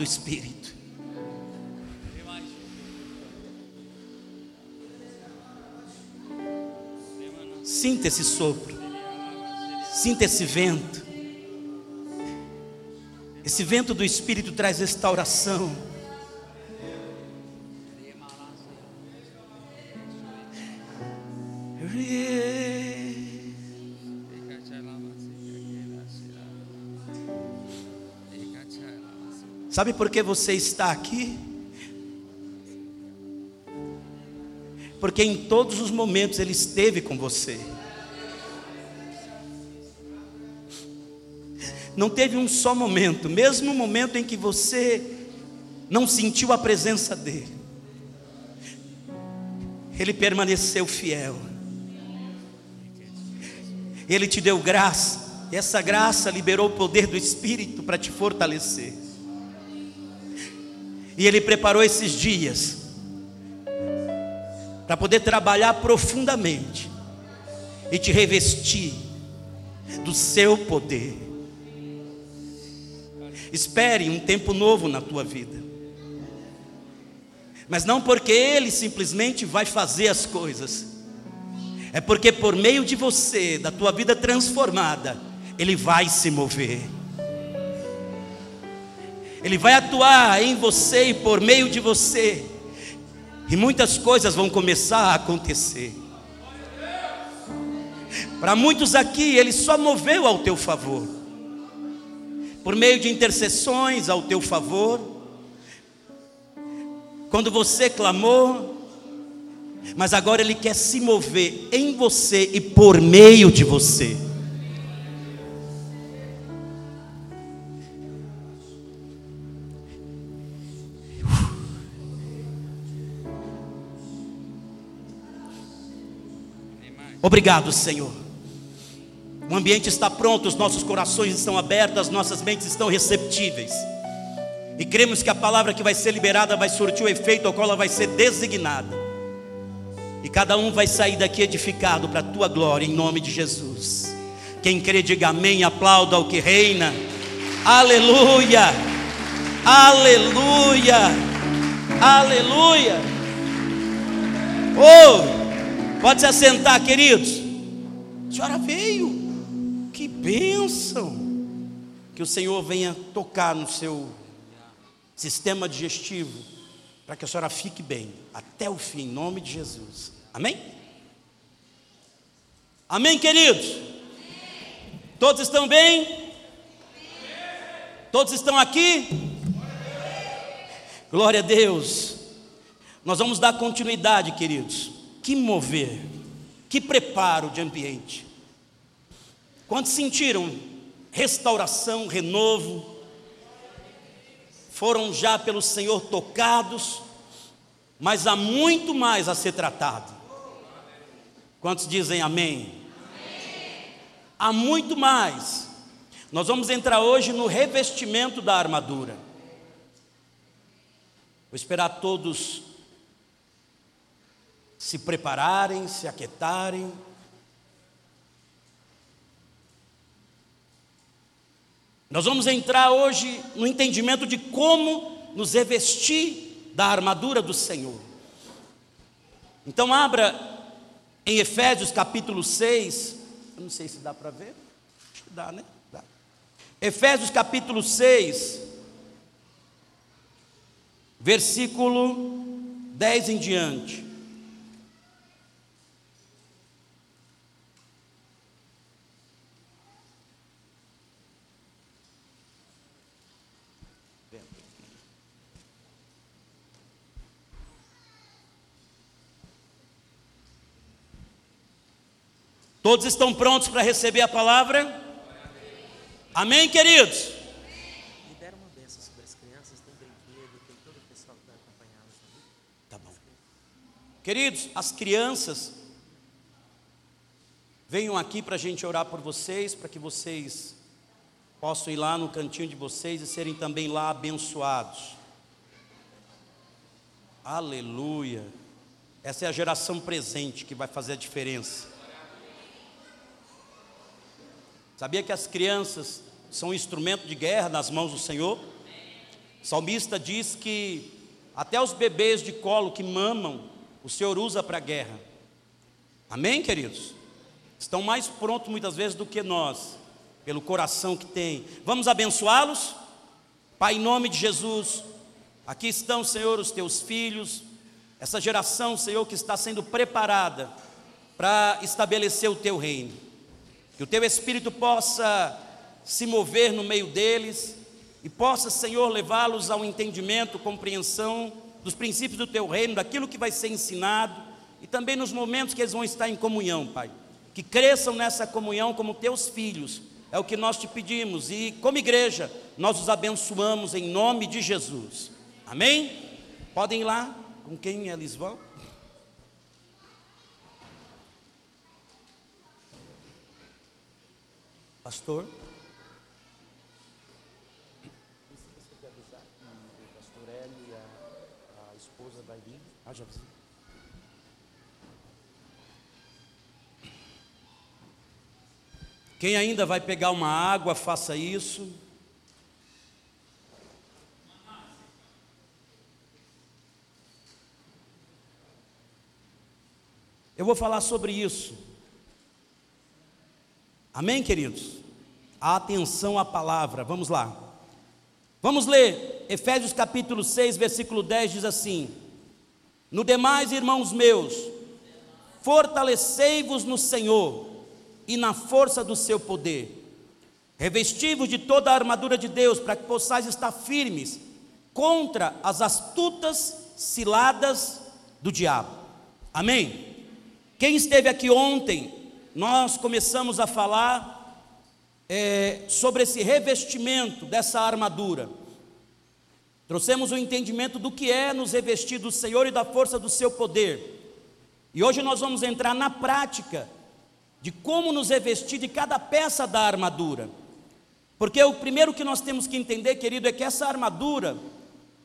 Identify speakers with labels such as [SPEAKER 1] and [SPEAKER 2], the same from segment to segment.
[SPEAKER 1] do Espírito. Sinta esse sopro, sinta esse vento. Esse vento do Espírito traz restauração. Sabe por que você está aqui? Porque em todos os momentos Ele esteve com você. Não teve um só momento, mesmo o momento em que você não sentiu a presença dEle, Ele permaneceu fiel. Ele te deu graça, e essa graça liberou o poder do Espírito para te fortalecer. E Ele preparou esses dias para poder trabalhar profundamente e te revestir do seu poder. Espere um tempo novo na tua vida. Mas não porque Ele simplesmente vai fazer as coisas, é porque por meio de você, da tua vida transformada, Ele vai se mover. Ele vai atuar em você e por meio de você, e muitas coisas vão começar a acontecer. Para muitos aqui, Ele só moveu ao teu favor, por meio de intercessões ao teu favor, quando você clamou, mas agora Ele quer se mover em você e por meio de você. Obrigado, Senhor. O ambiente está pronto, os nossos corações estão abertos, as nossas mentes estão receptíveis. E cremos que a palavra que vai ser liberada vai surtir o efeito ao qual ela vai ser designada. E cada um vai sair daqui edificado para a tua glória, em nome de Jesus. Quem crê, diga amém, aplauda ao que reina. Aleluia, aleluia, aleluia. Oh! Pode se assentar, queridos. A senhora veio. Que bênção. Que o Senhor venha tocar no seu sistema digestivo, para que a senhora fique bem até o fim, em nome de Jesus. Amém? Amém, queridos? Todos estão bem? Todos estão aqui? Glória a Deus. Nós vamos dar continuidade, queridos que mover, que preparo de ambiente. Quantos sentiram restauração, renovo? Foram já pelo Senhor tocados, mas há muito mais a ser tratado. Quantos dizem amém? Há muito mais. Nós vamos entrar hoje no revestimento da armadura. Vou esperar todos se prepararem, se aquietarem. Nós vamos entrar hoje no entendimento de como nos revestir da armadura do Senhor. Então, abra em Efésios capítulo 6. Eu não sei se dá para ver. Acho que dá, né? Dá. Efésios capítulo 6, versículo 10 em diante. Todos estão prontos para receber a palavra? Amém, queridos? Libera uma bênção sobre as crianças, tem brinquedo, tem todo o pessoal que vai acompanhar. Tá bom. Queridos, as crianças, venham aqui para a gente orar por vocês, para que vocês possam ir lá no cantinho de vocês e serem também lá abençoados. Aleluia. Essa é a geração presente que vai fazer a diferença. Sabia que as crianças são um instrumento de guerra nas mãos do Senhor? O salmista diz que até os bebês de colo que mamam, o Senhor usa para a guerra. Amém, queridos? Estão mais prontos muitas vezes do que nós, pelo coração que tem. Vamos abençoá-los? Pai, em nome de Jesus, aqui estão, Senhor, os teus filhos, essa geração, Senhor, que está sendo preparada para estabelecer o teu reino. Que o teu espírito possa se mover no meio deles e possa, Senhor, levá-los ao entendimento, compreensão dos princípios do teu reino, daquilo que vai ser ensinado e também nos momentos que eles vão estar em comunhão, Pai. Que cresçam nessa comunhão como teus filhos, é o que nós te pedimos e, como igreja, nós os abençoamos em nome de Jesus. Amém? Podem ir lá com quem eles vão? Pastor? Ah, já Quem ainda vai pegar uma água, faça isso. Eu vou falar sobre isso. Amém, queridos? Atenção à palavra, vamos lá. Vamos ler Efésios capítulo 6, versículo 10 diz assim: no demais, irmãos meus, fortalecei-vos no Senhor e na força do seu poder. Revesti-vos de toda a armadura de Deus, para que possais estar firmes contra as astutas ciladas do diabo. Amém? Quem esteve aqui ontem, nós começamos a falar é, sobre esse revestimento dessa armadura. Trouxemos o entendimento do que é nos revestir do Senhor e da força do seu poder. E hoje nós vamos entrar na prática de como nos revestir de cada peça da armadura. Porque o primeiro que nós temos que entender, querido, é que essa armadura,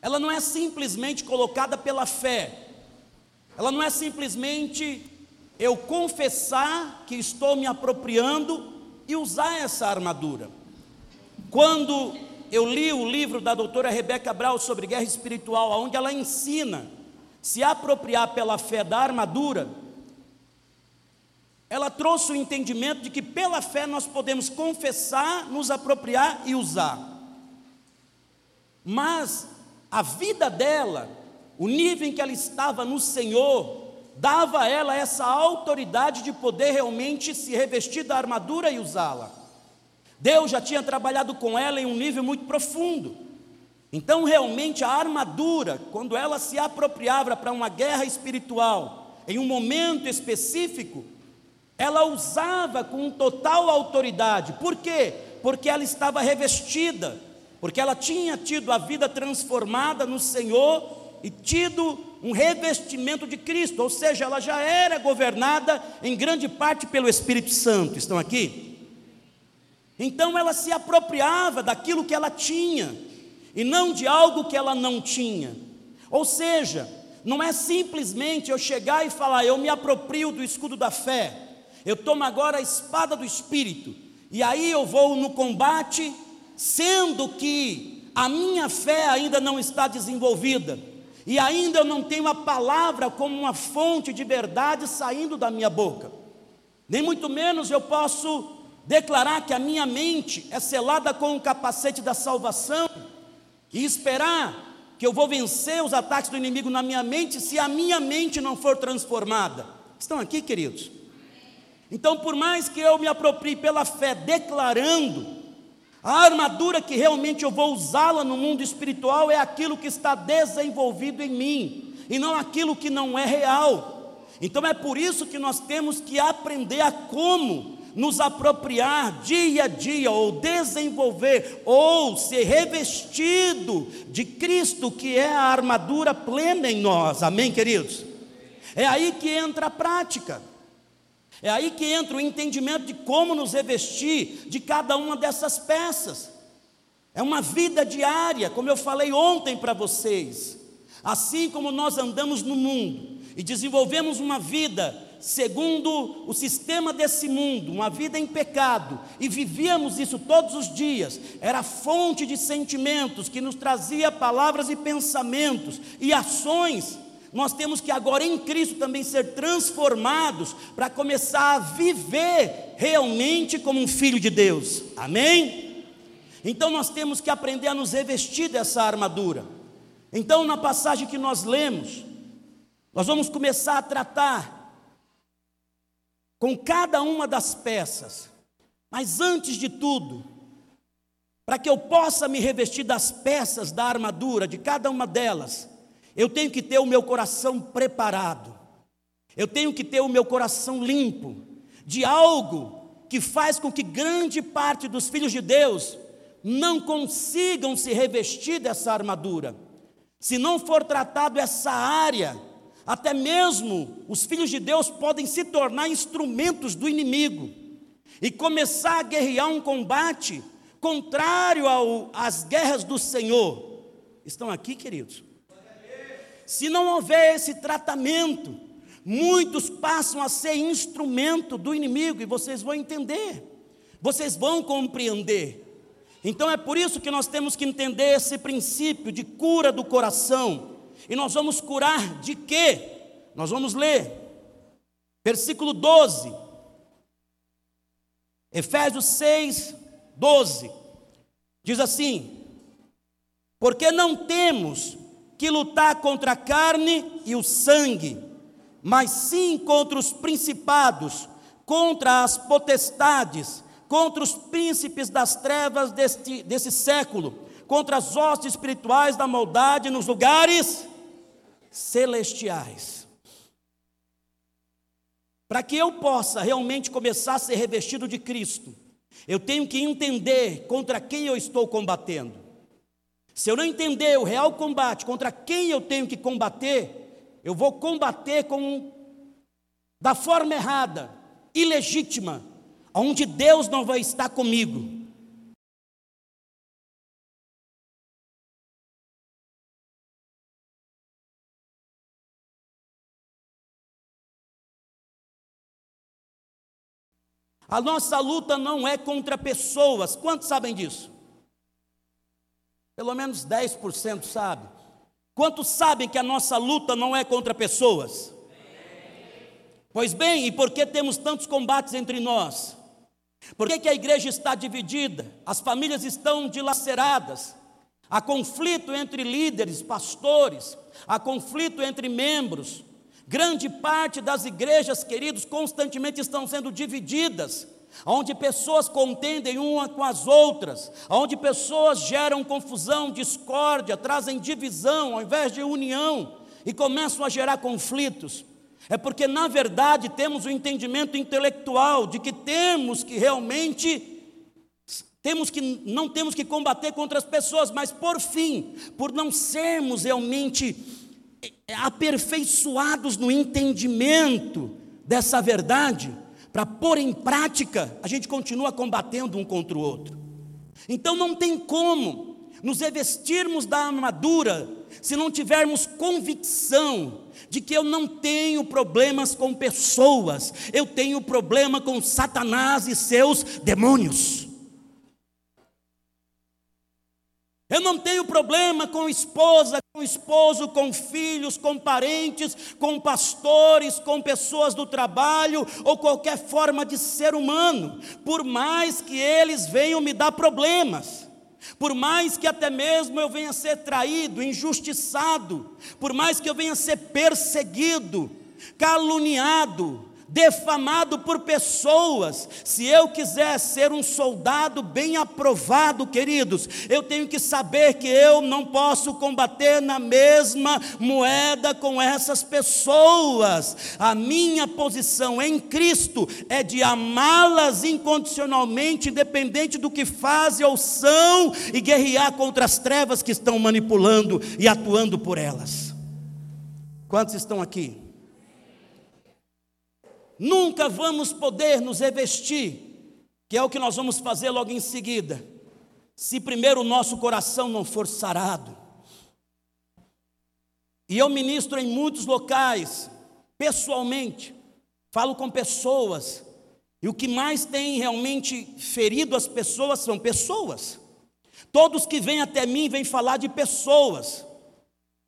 [SPEAKER 1] ela não é simplesmente colocada pela fé. Ela não é simplesmente eu confessar que estou me apropriando e usar essa armadura. Quando eu li o livro da doutora Rebeca Brau sobre guerra espiritual, onde ela ensina se apropriar pela fé da armadura. Ela trouxe o entendimento de que pela fé nós podemos confessar, nos apropriar e usar. Mas a vida dela, o nível em que ela estava no Senhor, dava a ela essa autoridade de poder realmente se revestir da armadura e usá-la. Deus já tinha trabalhado com ela em um nível muito profundo. Então, realmente, a armadura, quando ela se apropriava para uma guerra espiritual, em um momento específico, ela usava com total autoridade. Por quê? Porque ela estava revestida, porque ela tinha tido a vida transformada no Senhor e tido um revestimento de Cristo, ou seja, ela já era governada em grande parte pelo Espírito Santo. Estão aqui? Então ela se apropriava daquilo que ela tinha e não de algo que ela não tinha. Ou seja, não é simplesmente eu chegar e falar, eu me aproprio do escudo da fé, eu tomo agora a espada do espírito, e aí eu vou no combate, sendo que a minha fé ainda não está desenvolvida, e ainda eu não tenho a palavra como uma fonte de verdade saindo da minha boca, nem muito menos eu posso declarar que a minha mente é selada com o capacete da salvação e esperar que eu vou vencer os ataques do inimigo na minha mente se a minha mente não for transformada. Estão aqui, queridos? Então, por mais que eu me aproprie pela fé, declarando, a armadura que realmente eu vou usá-la no mundo espiritual é aquilo que está desenvolvido em mim, e não aquilo que não é real. Então é por isso que nós temos que aprender a como nos apropriar dia a dia, ou desenvolver, ou ser revestido de Cristo, que é a armadura plena em nós, amém, queridos? É aí que entra a prática, é aí que entra o entendimento de como nos revestir de cada uma dessas peças. É uma vida diária, como eu falei ontem para vocês. Assim como nós andamos no mundo e desenvolvemos uma vida segundo o sistema desse mundo, uma vida em pecado, e vivíamos isso todos os dias, era fonte de sentimentos que nos trazia palavras e pensamentos e ações. Nós temos que agora em Cristo também ser transformados para começar a viver realmente como um filho de Deus. Amém? Então nós temos que aprender a nos revestir dessa armadura. Então, na passagem que nós lemos, nós vamos começar a tratar com cada uma das peças. Mas antes de tudo, para que eu possa me revestir das peças da armadura, de cada uma delas, eu tenho que ter o meu coração preparado, eu tenho que ter o meu coração limpo de algo que faz com que grande parte dos filhos de Deus não consigam se revestir dessa armadura. Se não for tratado essa área, até mesmo os filhos de Deus podem se tornar instrumentos do inimigo e começar a guerrear um combate contrário às guerras do Senhor. Estão aqui, queridos? Se não houver esse tratamento, muitos passam a ser instrumento do inimigo e vocês vão entender, vocês vão compreender. Então é por isso que nós temos que entender esse princípio de cura do coração e nós vamos curar de quê? Nós vamos ler. Versículo 12. Efésios 6, 12. Diz assim: Porque não temos que lutar contra a carne e o sangue, mas sim contra os principados, contra as potestades, contra os príncipes das trevas deste, desse século, contra as hostes espirituais da maldade nos lugares celestiais. Para que eu possa realmente começar a ser revestido de Cristo, eu tenho que entender contra quem eu estou combatendo. Se eu não entender o real combate contra quem eu tenho que combater, eu vou combater com da forma errada, ilegítima, onde Deus não vai estar comigo. A nossa luta não é contra pessoas. Quantos sabem disso? Pelo menos 10% sabe. Quantos sabem que a nossa luta não é contra pessoas? Pois bem, e por que temos tantos combates entre nós? Por que, que a igreja está dividida? As famílias estão dilaceradas. Há conflito entre líderes, pastores, há conflito entre membros, Grande parte das igrejas, queridos, constantemente estão sendo divididas, onde pessoas contendem uma com as outras, onde pessoas geram confusão, discórdia, trazem divisão ao invés de união e começam a gerar conflitos. É porque, na verdade, temos o entendimento intelectual de que temos que realmente temos que não temos que combater contra as pessoas, mas por fim, por não sermos realmente aperfeiçoados no entendimento dessa verdade, para pôr em prática, a gente continua combatendo um contra o outro. Então não tem como nos revestirmos da armadura se não tivermos convicção de que eu não tenho problemas com pessoas, eu tenho problema com Satanás e seus demônios. Eu não tenho problema com esposa, com esposo, com filhos, com parentes, com pastores, com pessoas do trabalho ou qualquer forma de ser humano, por mais que eles venham me dar problemas. Por mais que até mesmo eu venha ser traído, injustiçado, por mais que eu venha ser perseguido, caluniado, defamado por pessoas. Se eu quiser ser um soldado bem aprovado, queridos, eu tenho que saber que eu não posso combater na mesma moeda com essas pessoas. A minha posição em Cristo é de amá-las incondicionalmente, independente do que fazem ou são, e guerrear contra as trevas que estão manipulando e atuando por elas. Quantos estão aqui? Nunca vamos poder nos revestir, que é o que nós vamos fazer logo em seguida, se primeiro o nosso coração não for sarado. E eu ministro em muitos locais, pessoalmente, falo com pessoas, e o que mais tem realmente ferido as pessoas são pessoas. Todos que vêm até mim vêm falar de pessoas.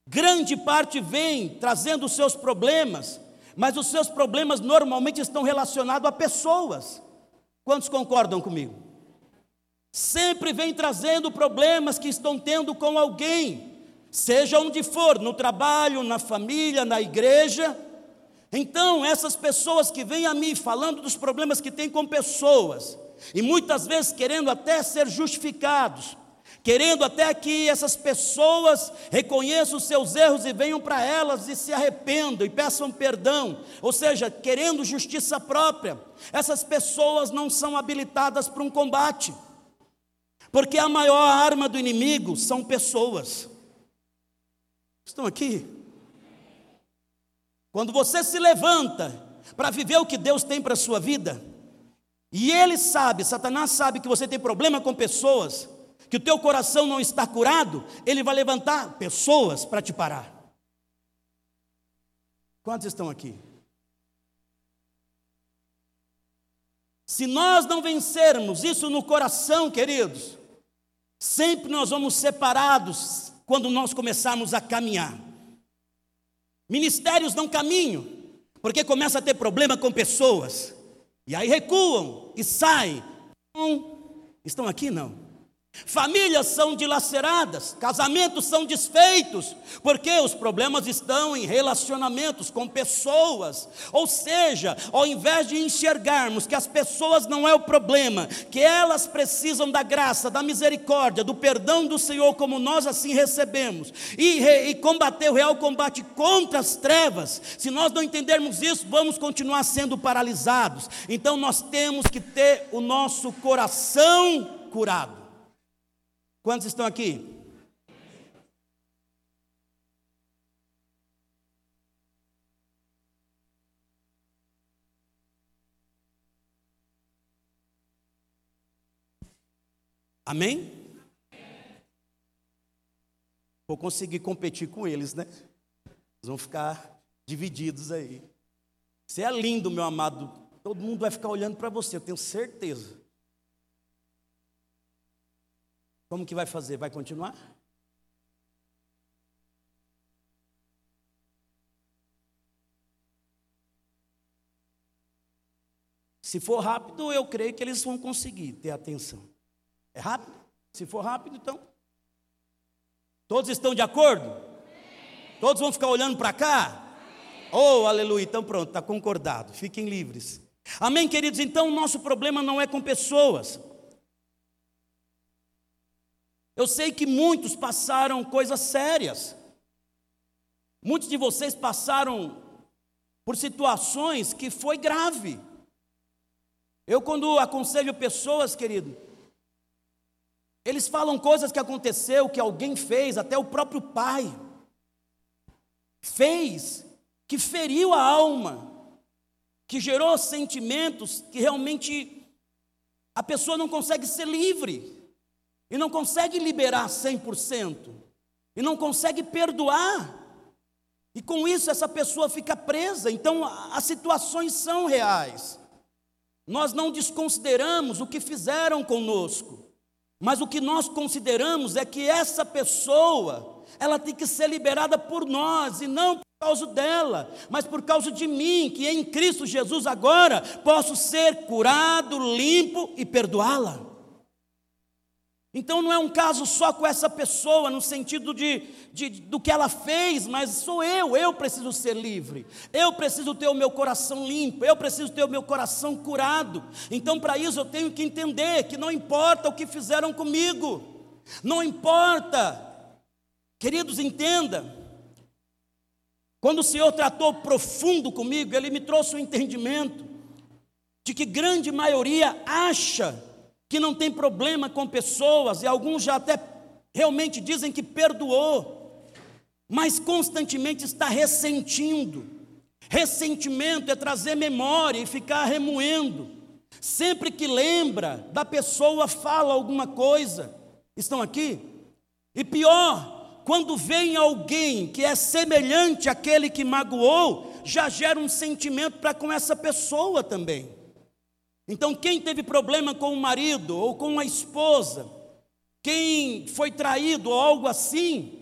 [SPEAKER 1] Grande parte vem trazendo seus problemas, mas os seus problemas normalmente estão relacionados a pessoas. Quantos concordam comigo? Sempre vem trazendo problemas que estão tendo com alguém, seja onde for, no trabalho, na família, na igreja. Então, essas pessoas que vêm a mim falando dos problemas que têm com pessoas, e muitas vezes querendo até ser justificados, querendo até que essas pessoas reconheçam os seus erros e venham para elas e se arrependam e peçam perdão, ou seja, querendo justiça própria. Essas pessoas não são habilitadas para um combate, porque a maior arma do inimigo são pessoas. Estão aqui? Quando você se levanta para viver o que Deus tem para a sua vida, e ele sabe, Satanás sabe que você tem problema com pessoas, que o teu coração não está curado, ele vai levantar pessoas para te parar. Quantos estão aqui? Se nós não vencermos isso no coração, queridos, sempre nós vamos separados quando nós começarmos a caminhar. Ministérios não caminham, porque começa a ter problema com pessoas, e aí recuam e saem. estão aqui não? Famílias são dilaceradas, casamentos são desfeitos, porque os problemas estão em relacionamentos com pessoas. Ou seja, ao invés de enxergarmos que as pessoas não é o problema, que elas precisam da graça, da misericórdia, do perdão do Senhor, como nós assim recebemos, e, e combater o real combate contra as trevas, se nós não entendermos isso, vamos continuar sendo paralisados. Então nós temos que ter o nosso coração curado. Quantos estão aqui? Amém? Vou conseguir competir com eles, né? Eles vão ficar divididos aí. Você é lindo, meu amado. Todo mundo vai ficar olhando para você, eu tenho certeza. Como que vai fazer? Vai continuar? Se for rápido, eu creio que eles vão conseguir ter atenção. É rápido? Se for rápido, então. Todos estão de acordo? Todos vão ficar olhando para cá? Oh, aleluia. Então pronto, está concordado. Fiquem livres. Amém, queridos? Então o nosso problema não é com pessoas. Eu sei que muitos passaram coisas sérias. Muitos de vocês passaram por situações que foi grave. Eu quando aconselho pessoas, querido, eles falam coisas que aconteceu, que alguém fez, até o próprio pai fez, que feriu a alma, que gerou sentimentos que realmente a pessoa não consegue ser livre e não consegue liberar 100%, e não consegue perdoar, e com isso essa pessoa fica presa. Então as situações são reais. Nós não desconsideramos o que fizeram conosco, mas o que nós consideramos é que essa pessoa, ela tem que ser liberada por nós e não por causa dela, mas por causa de mim, que em Cristo Jesus agora posso ser curado, limpo e perdoá-la. Então não é um caso só com essa pessoa, no sentido de, de, do que ela fez, mas sou eu, eu preciso ser livre, eu preciso ter o meu coração limpo, eu preciso ter o meu coração curado. Então, para isso, eu tenho que entender que não importa o que fizeram comigo, não importa, queridos, entenda. Quando o Senhor tratou profundo comigo, Ele me trouxe o um entendimento de que grande maioria acha que não tem problema com pessoas, e alguns já até realmente dizem que perdoou, mas constantemente está ressentindo. Ressentimento é trazer memória e ficar remoendo. Sempre que lembra da pessoa, fala alguma coisa. Estão aqui? E pior, quando vem alguém que é semelhante àquele que magoou, já gera um sentimento para com essa pessoa também. Então, quem teve problema com o marido ou com a esposa, quem foi traído ou algo assim,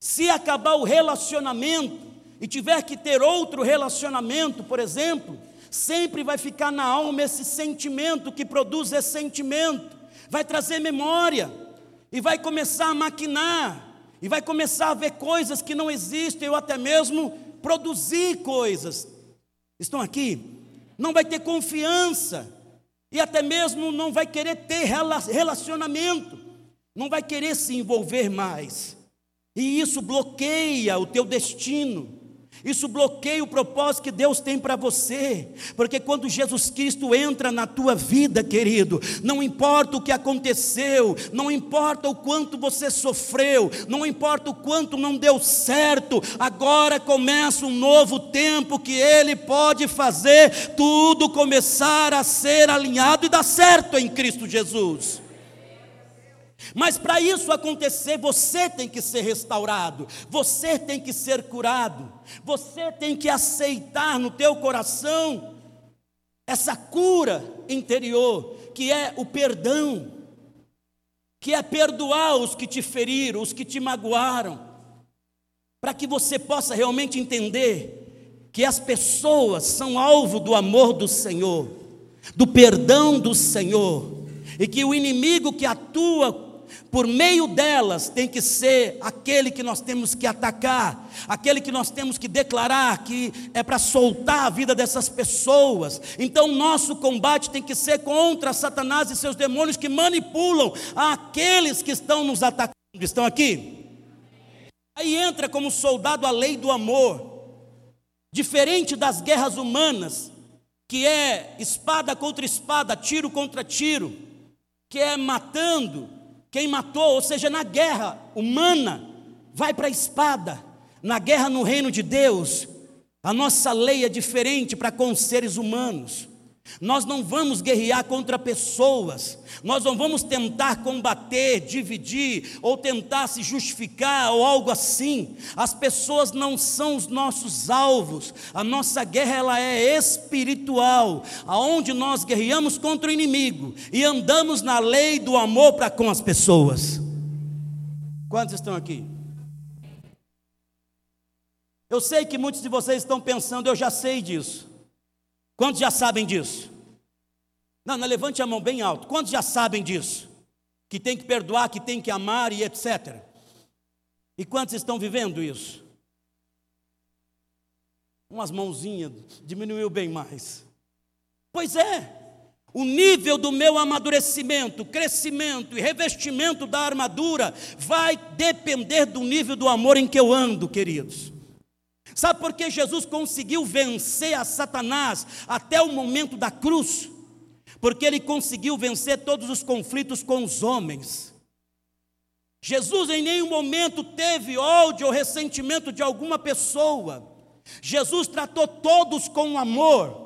[SPEAKER 1] se acabar o relacionamento e tiver que ter outro relacionamento, por exemplo, sempre vai ficar na alma esse sentimento que produz esse sentimento, vai trazer memória e vai começar a maquinar e vai começar a ver coisas que não existem ou até mesmo produzir coisas. Estão aqui? Não vai ter confiança e até mesmo não vai querer ter relacionamento, não vai querer se envolver mais. E isso bloqueia o teu destino. Isso bloqueia o propósito que Deus tem para você, porque quando Jesus Cristo entra na tua vida, querido, não importa o que aconteceu, não importa o quanto você sofreu, não importa o quanto não deu certo, agora começa um novo tempo que Ele pode fazer tudo começar a ser alinhado e dar certo em Cristo Jesus. Mas para isso acontecer, você tem que ser restaurado, você tem que ser curado, você tem que aceitar no teu coração essa cura interior, que é o perdão, que é perdoar os que te feriram, os que te magoaram, para que você possa realmente entender que as pessoas são alvo do amor do Senhor, do perdão do Senhor, e que o inimigo que atua por meio delas tem que ser aquele que nós temos que atacar, aquele que nós temos que declarar que é para soltar a vida dessas pessoas. Então, nosso combate tem que ser contra Satanás e seus demônios que manipulam aqueles que estão nos atacando. Estão aqui? Aí entra como soldado a lei do amor, diferente das guerras humanas, que é espada contra espada, tiro contra tiro, que é matando, quem matou, ou seja, na guerra humana, vai para a espada. Na guerra no reino de Deus, a nossa lei é diferente para com os seres humanos. Nós não vamos guerrear contra pessoas, nós não vamos tentar combater, dividir ou tentar se justificar ou algo assim. As pessoas não são os nossos alvos. A nossa guerra ela é espiritual, aonde nós guerreamos contra o inimigo e andamos na lei do amor para com as pessoas. Quantos estão aqui? Eu sei que muitos de vocês estão pensando, eu já sei disso. Quantos já sabem disso? Não, não levante a mão bem alto. Quantos já sabem disso? Que tem que perdoar, que tem que amar e etc. E quantos estão vivendo isso? Umas mãozinhas, diminuiu bem mais. Pois é, o nível do meu amadurecimento, crescimento e revestimento da armadura vai depender do nível do amor em que eu ando, queridos. Sabe por que Jesus conseguiu vencer a Satanás até o momento da cruz? Porque ele conseguiu vencer todos os conflitos com os homens. Jesus em nenhum momento teve ódio ou ressentimento de alguma pessoa. Jesus tratou todos com amor.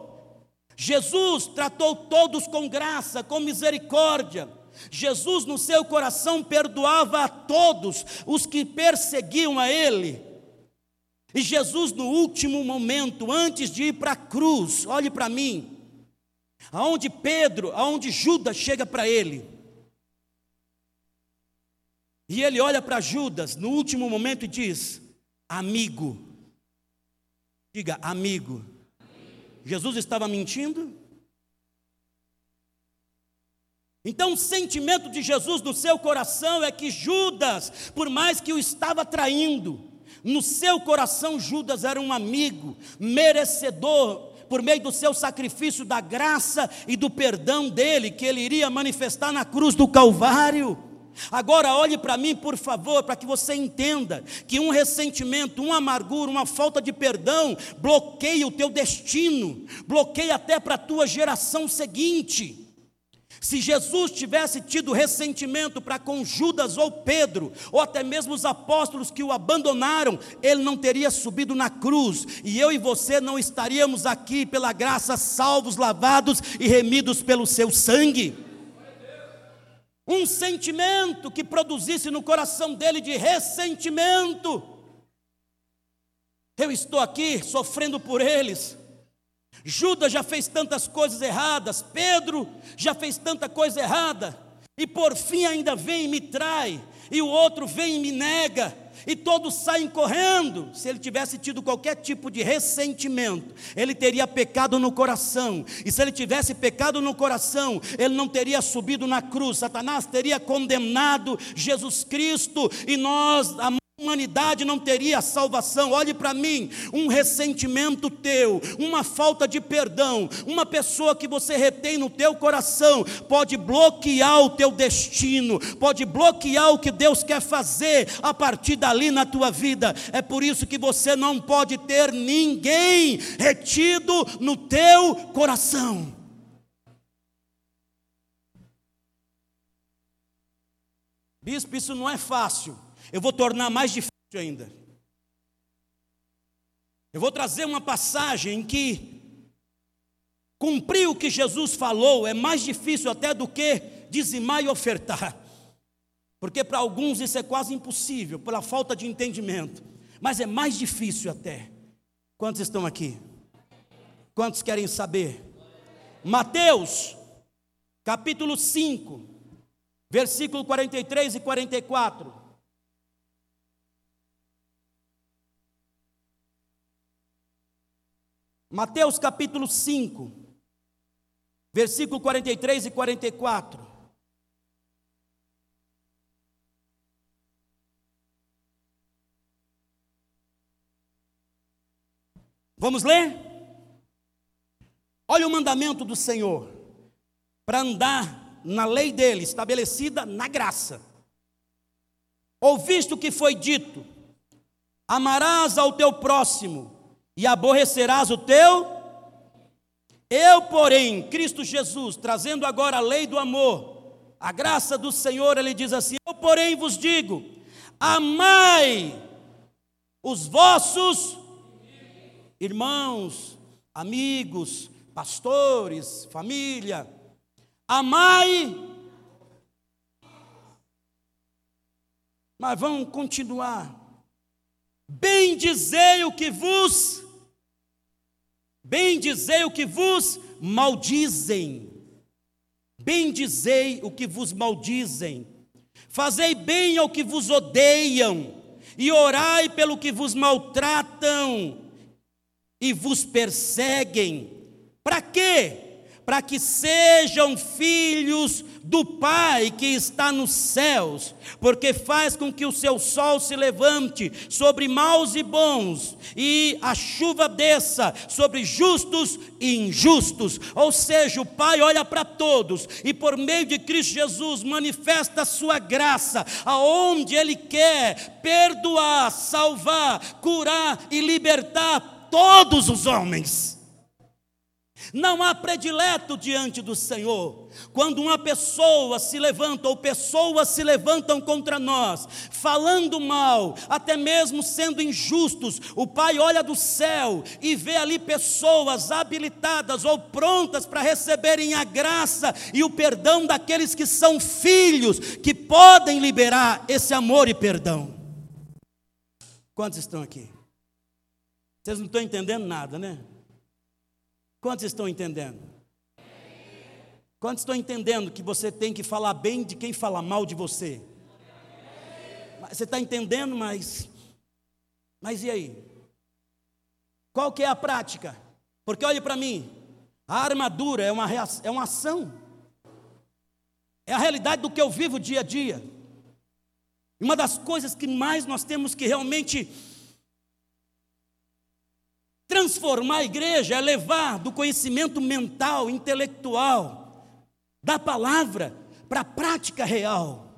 [SPEAKER 1] Jesus tratou todos com graça, com misericórdia. Jesus, no seu coração, perdoava a todos os que perseguiam a Ele. E Jesus, no último momento, antes de ir para a cruz, olhe para mim, aonde Pedro, aonde Judas chega para ele, e ele olha para Judas no último momento e diz: Amigo, diga amigo. Jesus estava mentindo? Então, o sentimento de Jesus no seu coração é que Judas, por mais que o estava traindo, no seu coração, Judas era um amigo, merecedor, por meio do seu sacrifício, da graça e do perdão dele, que ele iria manifestar na cruz do Calvário. Agora olhe para mim, por favor, para que você entenda que um ressentimento, uma amargura, uma falta de perdão bloqueia o teu destino, bloqueia até para a tua geração seguinte. Se Jesus tivesse tido ressentimento para com Judas ou Pedro, ou até mesmo os apóstolos que o abandonaram, ele não teria subido na cruz, e eu e você não estaríamos aqui pela graça salvos, lavados e remidos pelo seu sangue. um sentimento que produzisse no coração dele de ressentimento. Eu estou aqui sofrendo por eles. Judas já fez tantas coisas erradas, Pedro já fez tanta coisa errada, e por fim ainda vem e me trai, e o outro vem e me nega e todos saem correndo. Se ele tivesse tido qualquer tipo de ressentimento, ele teria pecado no coração, e se ele tivesse pecado no coração, ele não teria subido na cruz, Satanás teria condenado Jesus Cristo, e nós, humanidade não teria salvação. Olhe para mim, um ressentimento teu, uma falta de perdão, uma pessoa que você retém no teu coração pode bloquear o teu destino, pode bloquear o que Deus quer fazer a partir dali na tua vida. É por isso que você não pode ter ninguém retido no teu coração. Bispo, isso não é fácil. Eu vou tornar mais difícil ainda. Eu vou trazer uma passagem em que cumprir o que Jesus falou é mais difícil até do que dizimar e ofertar. Porque para alguns isso é quase impossível, pela falta de entendimento. Mas é mais difícil até. Quantos estão aqui? Quantos querem saber? Mateus, capítulo 5, versículo 43 e 44. Mateus capítulo 5, versículo 43 e 44. Vamos ler? Olha o mandamento do Senhor para andar na lei dele, estabelecida na graça. Ouviste o que foi dito: amarás ao teu próximo e aborrecerás o teu. Eu, porém, Cristo Jesus, trazendo agora a lei do amor, a graça do Senhor, ele diz assim: Eu, porém, vos digo: amai os vossos irmãos, amigos, pastores, família, amai. Mas vamos continuar. Bendizei o que vos Bendizei o que vos maldizem. Bendizei o que vos maldizem. Fazei bem ao que vos odeiam. E orai pelo que vos maltratam e vos perseguem. Para quê? Para que sejam filhos do Pai que está nos céus, porque faz com que o seu sol se levante sobre maus e bons, e a chuva desça sobre justos e injustos. Ou seja, o Pai olha para todos e por meio de Cristo Jesus manifesta a sua graça, aonde Ele quer perdoar, salvar, curar e libertar todos os homens. Não há predileto diante do Senhor. Quando uma pessoa se levanta, ou pessoas se levantam contra nós, falando mal, até mesmo sendo injustos, o Pai olha do céu e vê ali pessoas habilitadas ou prontas para receberem a graça e o perdão daqueles que são filhos, que podem liberar esse amor e perdão. Quantos estão aqui? Vocês não estão entendendo nada, né? Quantos estão entendendo? Quantos estão entendendo que você tem que falar bem de quem fala mal de você? Você está entendendo, mas. Mas e aí? Qual que é a prática? Porque olhe para mim, a armadura é uma, é uma ação, é a realidade do que eu vivo dia a dia. Uma das coisas que mais nós temos que realmente Transformar a igreja é levar do conhecimento mental, intelectual, da palavra, para a prática real.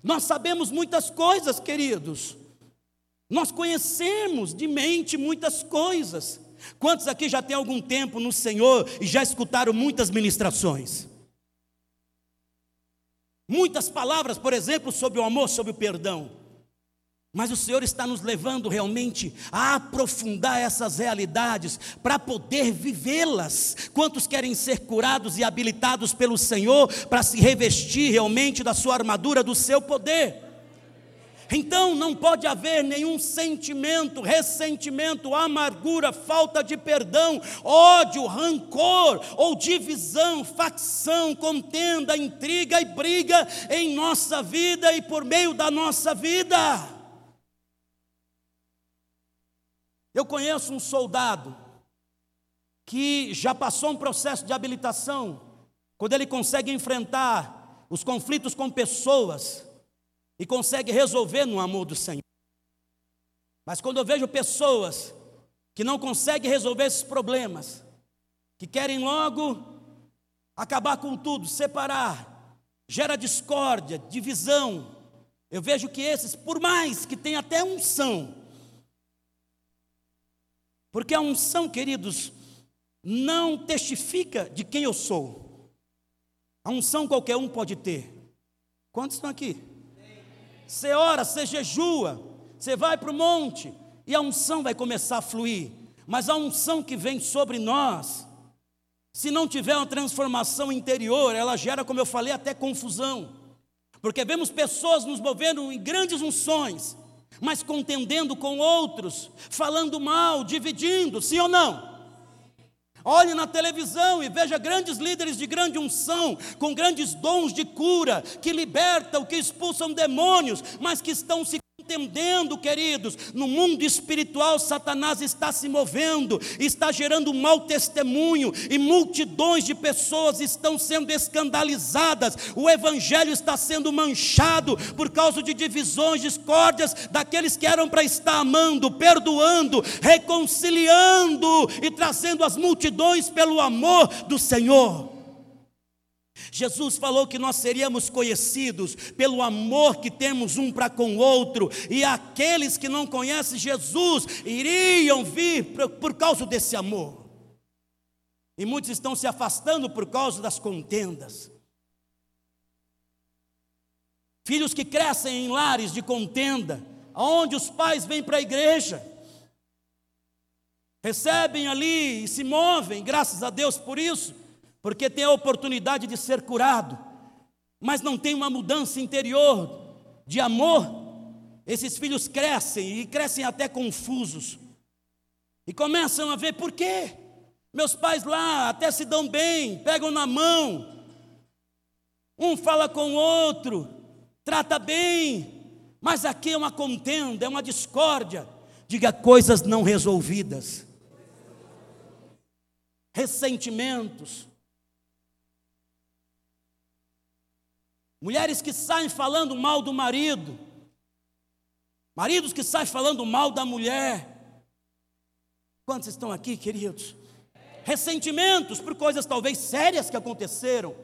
[SPEAKER 1] Nós sabemos muitas coisas, queridos. Nós conhecemos de mente muitas coisas. Quantos aqui já têm algum tempo no Senhor e já escutaram muitas ministrações? Muitas palavras, por exemplo, sobre o amor, sobre o perdão. Mas o Senhor está nos levando realmente a aprofundar essas realidades para poder vivê-las. Quantos querem ser curados e habilitados pelo Senhor para se revestir realmente da sua armadura, do seu poder? Então não pode haver nenhum sentimento, ressentimento, amargura, falta de perdão, ódio, rancor ou divisão, facção, contenda, intriga e briga em nossa vida e por meio da nossa vida. Eu conheço um soldado que já passou um processo de habilitação, quando ele consegue enfrentar os conflitos com pessoas, e consegue resolver no amor do Senhor. Mas quando eu vejo pessoas que não conseguem resolver esses problemas, que querem logo acabar com tudo, separar, gera discórdia, divisão, eu vejo que esses, por mais que tenham até unção, porque a unção, queridos, não testifica de quem eu sou. A unção qualquer um pode ter. Quantos estão aqui? Você ora, você jejua, você vai para o monte e a unção vai começar a fluir. Mas a unção que vem sobre nós, se não tiver uma transformação interior, ela gera, como eu falei, até confusão. Porque vemos pessoas nos movendo em grandes unções, mas contendendo com outros, falando mal, dividindo, sim ou não? Olhe na televisão e veja grandes líderes de grande unção, com grandes dons de cura, que libertam, que expulsam demônios, mas que estão se entendendo, queridos, no mundo espiritual, Satanás está se movendo, está gerando mau testemunho, e multidões de pessoas estão sendo escandalizadas, o evangelho está sendo manchado por causa de divisões, discórdias daqueles que eram para estar amando, perdoando, reconciliando e trazendo as multidões pelo amor do Senhor. Jesus falou que nós seríamos conhecidos pelo amor que temos um para com o outro, e aqueles que não conhecem Jesus iriam vir por, por causa desse amor. E muitos estão se afastando por causa das contendas. Filhos que crescem em lares de contenda, onde os pais vêm para a igreja, recebem ali e se movem, graças a Deus por isso porque tem a oportunidade de ser curado, mas não tem uma mudança interior de amor, esses filhos crescem e crescem até confusos. E começam a ver por quê? Meus pais lá até se dão bem, pegam na mão. Um fala com o outro, trata bem, mas aqui é uma contenda, é uma discórdia. Diga coisas não resolvidas. Ressentimentos, Mulheres que saem falando mal do marido. Maridos que saem falando mal da mulher. Quantos estão aqui, queridos? Ressentimentos por coisas talvez sérias que aconteceram.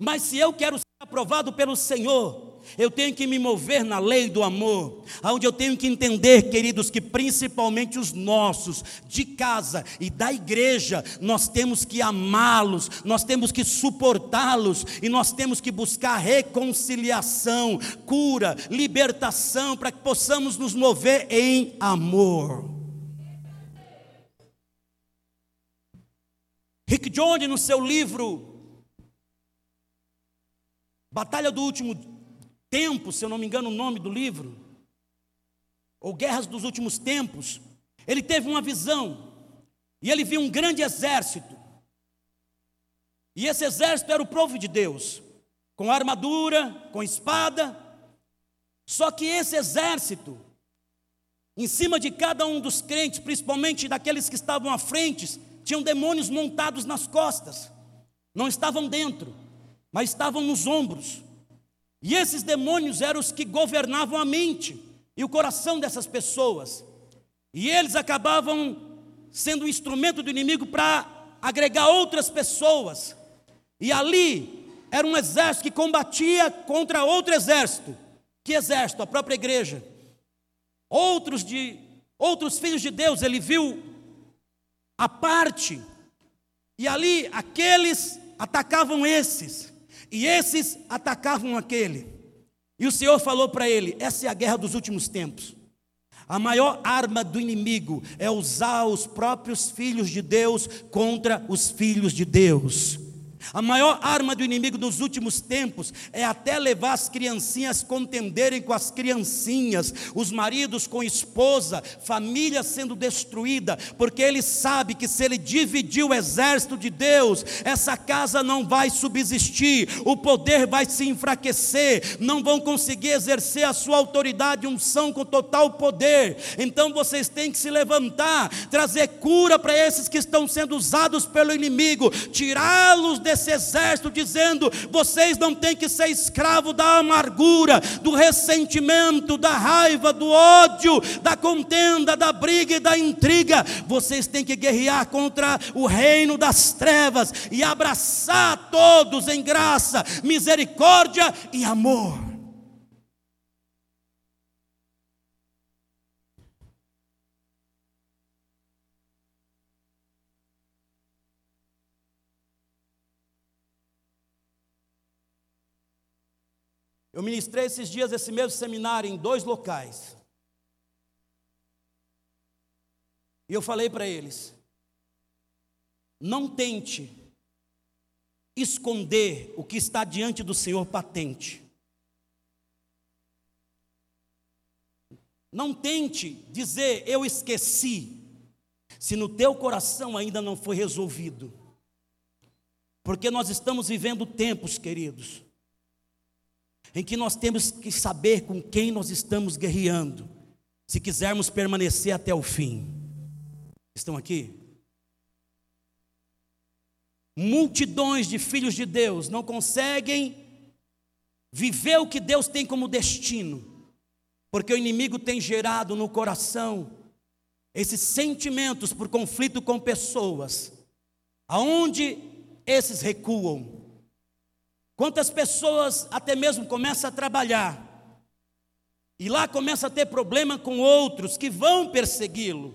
[SPEAKER 1] Mas se eu quero ser aprovado pelo Senhor, eu tenho que me mover na lei do amor, onde eu tenho que entender, queridos, que principalmente os nossos, de casa e da igreja, nós temos que amá-los, nós temos que suportá-los e nós temos que buscar reconciliação, cura, libertação, para que possamos nos mover em amor. Rick Jones, no seu livro Batalha do Último Tempo, se eu não me engano o nome do livro, ou Guerras dos Últimos Tempos, ele teve uma visão, e ele viu um grande exército, e esse exército era o povo de Deus, com armadura, com espada, só que esse exército, em cima de cada um dos crentes, principalmente daqueles que estavam à frente, tinham demônios montados nas costas, não estavam dentro, mas estavam nos ombros. E esses demônios eram os que governavam a mente e o coração dessas pessoas. E eles acabavam sendo um instrumento do inimigo para agregar outras pessoas. E ali era um exército que combatia contra outro exército. Que exército? A própria igreja. Outros de outros filhos de Deus, ele viu a parte. E ali aqueles atacavam esses. E esses atacavam aquele. E o Senhor falou para ele: essa é a guerra dos últimos tempos. A maior arma do inimigo é usar os próprios filhos de Deus contra os filhos de Deus. A maior arma do inimigo nos últimos tempos é até levar as criancinhas contenderem com as criancinhas, os maridos com esposa, família sendo destruída, porque ele sabe que se ele dividir o exército de Deus, essa casa não vai subsistir, o poder vai se enfraquecer, não vão conseguir exercer a sua autoridade unção com total poder. Então vocês têm que se levantar, trazer cura para esses que estão sendo usados pelo inimigo, tirá-los de desse exército, dizendo: vocês não têm que ser escravo da amargura, do ressentimento, da raiva, do ódio, da contenda, da briga e da intriga. Vocês têm que guerrear contra o reino das trevas e abraçar todos em graça, misericórdia e amor. Eu ministrei esses dias esse mesmo seminário em dois locais. E eu falei para eles: não tente esconder o que está diante do Senhor patente. Não tente dizer eu esqueci, se no teu coração ainda não foi resolvido. Porque nós estamos vivendo tempos, queridos, em que nós temos que saber com quem nós estamos guerreando, se quisermos permanecer até o fim. Estão aqui? Multidões de filhos de Deus não conseguem viver o que Deus tem como destino, porque o inimigo tem gerado no coração esses sentimentos por conflito com pessoas, aonde esses recuam, Quantas pessoas até mesmo começam a trabalhar e lá começa a ter problema com outros que vão persegui-lo,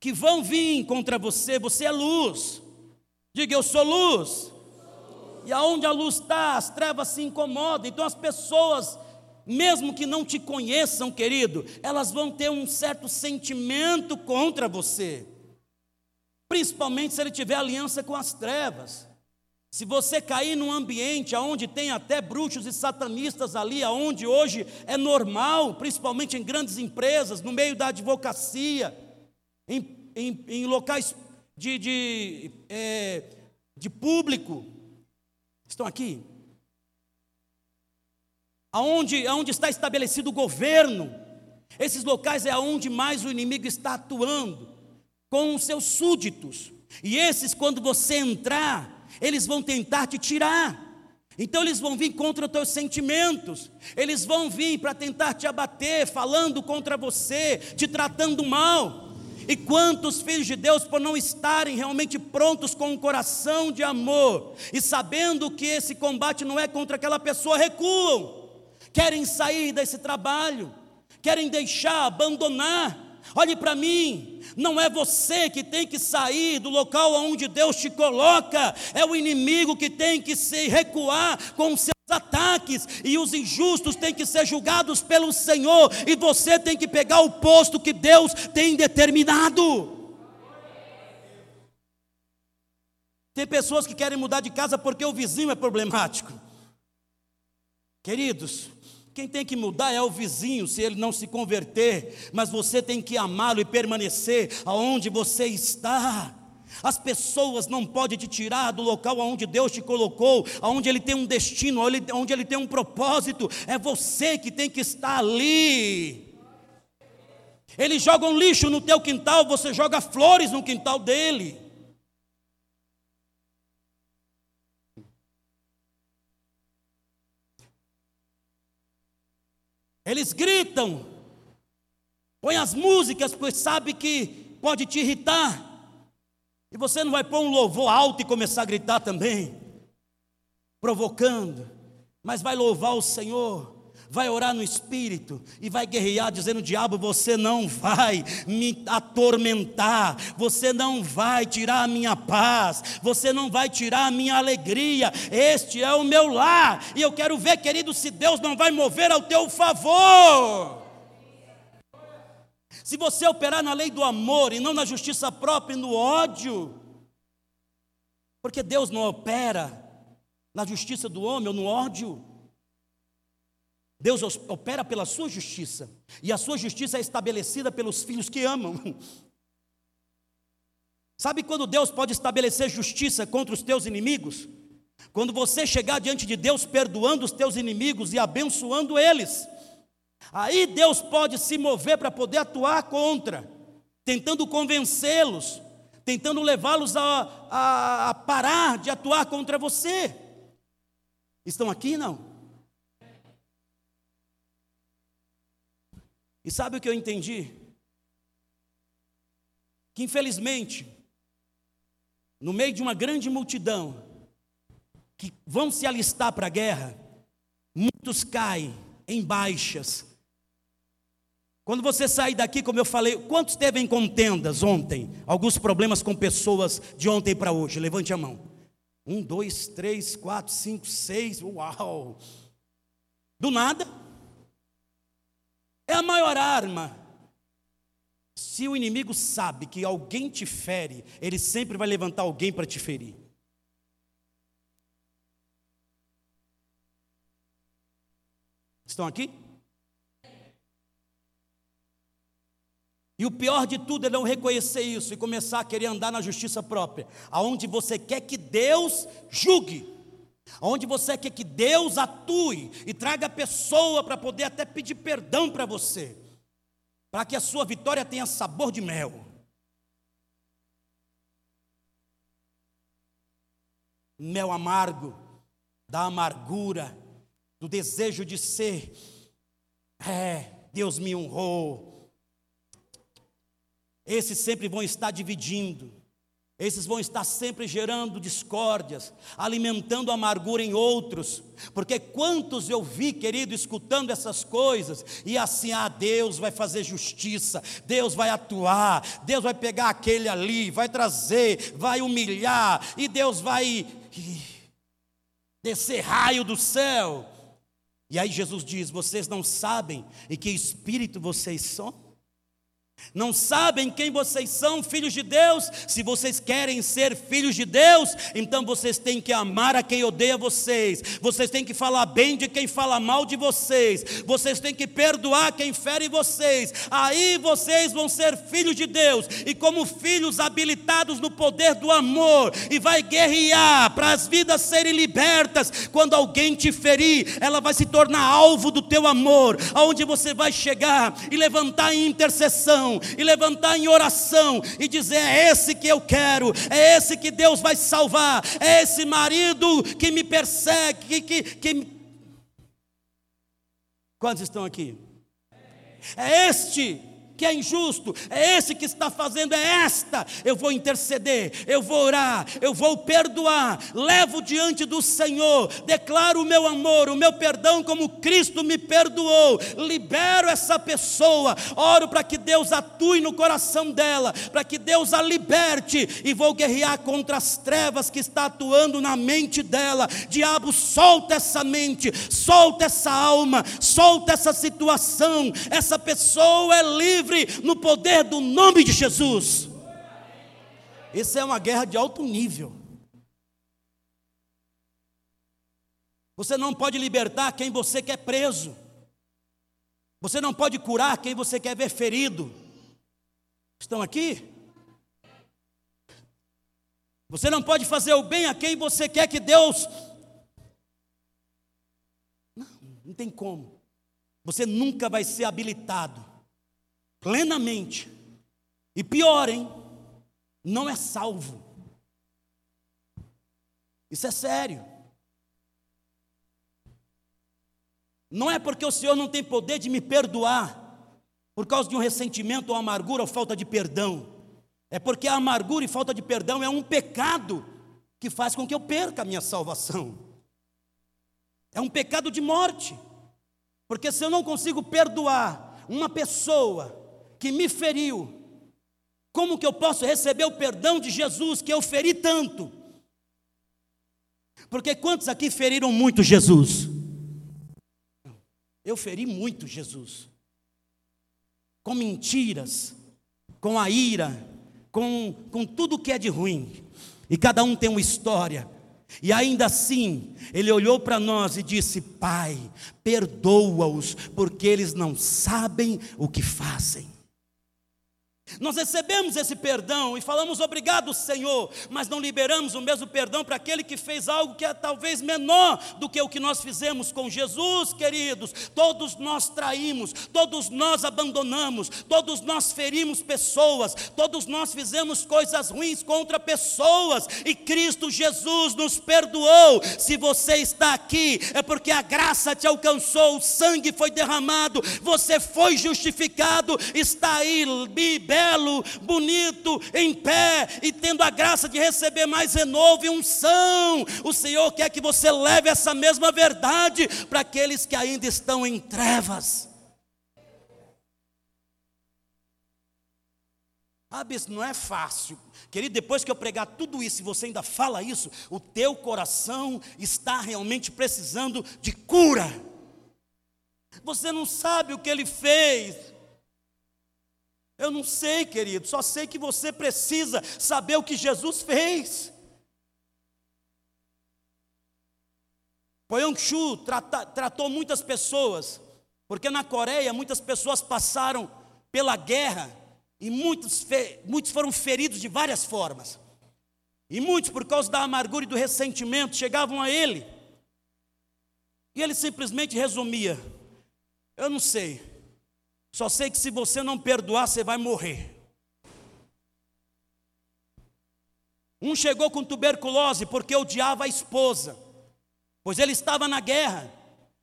[SPEAKER 1] que vão vir contra você, você é luz. Diga, eu sou luz. E aonde a luz está, as trevas se incomodam. Então as pessoas, mesmo que não te conheçam, querido, elas vão ter um certo sentimento contra você. Principalmente se ele tiver aliança com as trevas. Se você cair num ambiente onde tem até bruxos e satanistas ali, aonde hoje é normal, principalmente em grandes empresas, no meio da advocacia, em, em, em locais de, de, é, de público, estão aqui? Aonde, aonde está estabelecido o governo, esses locais é aonde mais o inimigo está atuando, com os seus súditos. E esses, quando você entrar, eles vão tentar te tirar. Então eles vão vir contra os teus sentimentos, eles vão vir para tentar te abater, falando contra você, te tratando mal. E quantos filhos de Deus, por não estarem realmente prontos com um coração de amor, e sabendo que esse combate não é contra aquela pessoa, recuam, querem sair desse trabalho, querem deixar, abandonar, Olhe para mim, não é você que tem que sair do local onde Deus te coloca, é o inimigo que tem que se recuar com seus ataques, e os injustos têm que ser julgados pelo Senhor, e você tem que pegar o posto que Deus tem determinado. Tem pessoas que querem mudar de casa porque o vizinho é problemático. Queridos, quem tem que mudar é o vizinho, se ele não se converter, mas você tem que amá-lo e permanecer aonde você está. As pessoas não podem te tirar do local onde Deus te colocou, onde Ele tem um destino, onde Ele tem um propósito. É você que tem que estar ali. Eles jogam lixo no teu quintal, você joga flores no quintal dele. Eles gritam, põe as músicas, pois sabe que pode te irritar. E você não vai pôr um louvor alto e começar a gritar também, provocando, mas vai louvar o Senhor vai orar no espírito e vai guerrear, dizendo: Diabo, você não vai me atormentar, você não vai tirar a minha paz, você não vai tirar a minha alegria. Este é o meu lar, e eu quero ver, querido, se Deus não vai mover ao teu favor. Se você operar na lei do amor e não na justiça própria e no ódio, porque Deus não opera na justiça do homem ou no ódio. Deus opera pela sua justiça, e a sua justiça é estabelecida pelos filhos que amam. Sabe quando Deus pode estabelecer justiça contra os teus inimigos? Quando você chegar diante de Deus perdoando os teus inimigos e abençoando eles. Aí Deus pode se mover para poder atuar contra, tentando convencê-los, tentando levá-los a, a, a parar de atuar contra você. Estão aqui não? E sabe o que eu entendi? Que infelizmente, no meio de uma grande multidão, que vão se alistar para a guerra, muitos caem em baixas. Quando você sair daqui, como eu falei, quantos teve em contendas ontem? Alguns problemas com pessoas de ontem para hoje? Levante a mão. Um, dois, três, quatro, cinco, seis, uau! Do nada. É a maior arma. Se o inimigo sabe que alguém te fere, ele sempre vai levantar alguém para te ferir. Estão aqui? E o pior de tudo é não reconhecer isso e começar a querer andar na justiça própria, aonde você quer que Deus julgue, aonde você quer que Deus atue e traga a pessoa para poder até pedir perdão para você, para que a sua vitória tenha sabor de mel. Mel amargo, da amargura, do desejo de ser. É, Deus me honrou. Esses sempre vão estar dividindo. Esses vão estar sempre gerando discórdias, alimentando amargura em outros, porque quantos eu vi, querido, escutando essas coisas, e assim, ah, Deus vai fazer justiça, Deus vai atuar, Deus vai pegar aquele ali, vai trazer, vai humilhar, e Deus vai descer raio do céu. E aí Jesus diz: Vocês não sabem em que espírito vocês são? Não sabem quem vocês são, filhos de Deus? Se vocês querem ser filhos de Deus, então vocês têm que amar a quem odeia vocês, vocês têm que falar bem de quem fala mal de vocês, vocês têm que perdoar quem fere vocês, aí vocês vão ser filhos de Deus, e como filhos habilitados no poder do amor, e vai guerrear para as vidas serem libertas. Quando alguém te ferir, ela vai se tornar alvo do teu amor, aonde você vai chegar e levantar em intercessão e levantar em oração e dizer: é esse que eu quero, é esse que Deus vai salvar, é esse marido que me persegue, que, que. Quantos estão aqui? É este que é injusto, é esse que está fazendo, é esta. Eu vou interceder, eu vou orar, eu vou perdoar, levo diante do Senhor, declaro o meu amor, o meu perdão, como Cristo me perdoou, libero essa pessoa, oro para que Deus atue no coração dela, para que Deus a liberte e vou guerrear contra as trevas que está atuando na mente dela. Diabo, solta essa mente, solta essa alma, solta essa situação. Essa pessoa é livre livre no poder do nome de Jesus. Isso é uma guerra de alto nível. Você não pode libertar quem você quer preso. Você não pode curar quem você quer ver ferido. Estão aqui? Você não pode fazer o bem a quem você quer que Deus. Não, não tem como. Você nunca vai ser habilitado plenamente. E pior, hein? Não é salvo. Isso é sério. Não é porque o Senhor não tem poder de me perdoar, por causa de um ressentimento ou amargura ou falta de perdão. É porque a amargura e falta de perdão é um pecado que faz com que eu perca a minha salvação. É um pecado de morte. Porque se eu não consigo perdoar uma pessoa que me feriu, como que eu posso receber o perdão de Jesus que eu feri tanto? Porque quantos aqui feriram muito Jesus? Eu feri muito Jesus. com mentiras, com a ira, com, com tudo que é de ruim. E cada um tem uma história. E ainda assim, ele olhou para nós e disse: Pai, perdoa-os, porque eles não sabem o que fazem. Nós recebemos esse perdão e falamos obrigado, Senhor, mas não liberamos o mesmo perdão para aquele que fez algo que é talvez menor do que o que nós fizemos com Jesus, queridos. Todos nós traímos, todos nós abandonamos, todos nós ferimos pessoas, todos nós fizemos coisas ruins contra pessoas e Cristo Jesus nos perdoou. Se você está aqui, é porque a graça te alcançou, o sangue foi derramado, você foi justificado, está aí, bebê belo, bonito, em pé e tendo a graça de receber mais renovo e unção. O Senhor quer que você leve essa mesma verdade para aqueles que ainda estão em trevas. Ah, isso não é fácil. Querido, depois que eu pregar tudo isso e você ainda fala isso, o teu coração está realmente precisando de cura. Você não sabe o que ele fez. Eu não sei, querido, só sei que você precisa saber o que Jesus fez. Poyong Chu tratou muitas pessoas, porque na Coreia muitas pessoas passaram pela guerra e muitos, muitos foram feridos de várias formas. E muitos, por causa da amargura e do ressentimento, chegavam a ele. E ele simplesmente resumia: Eu não sei, só sei que se você não perdoar, você vai morrer. Um chegou com tuberculose porque odiava a esposa, pois ele estava na guerra,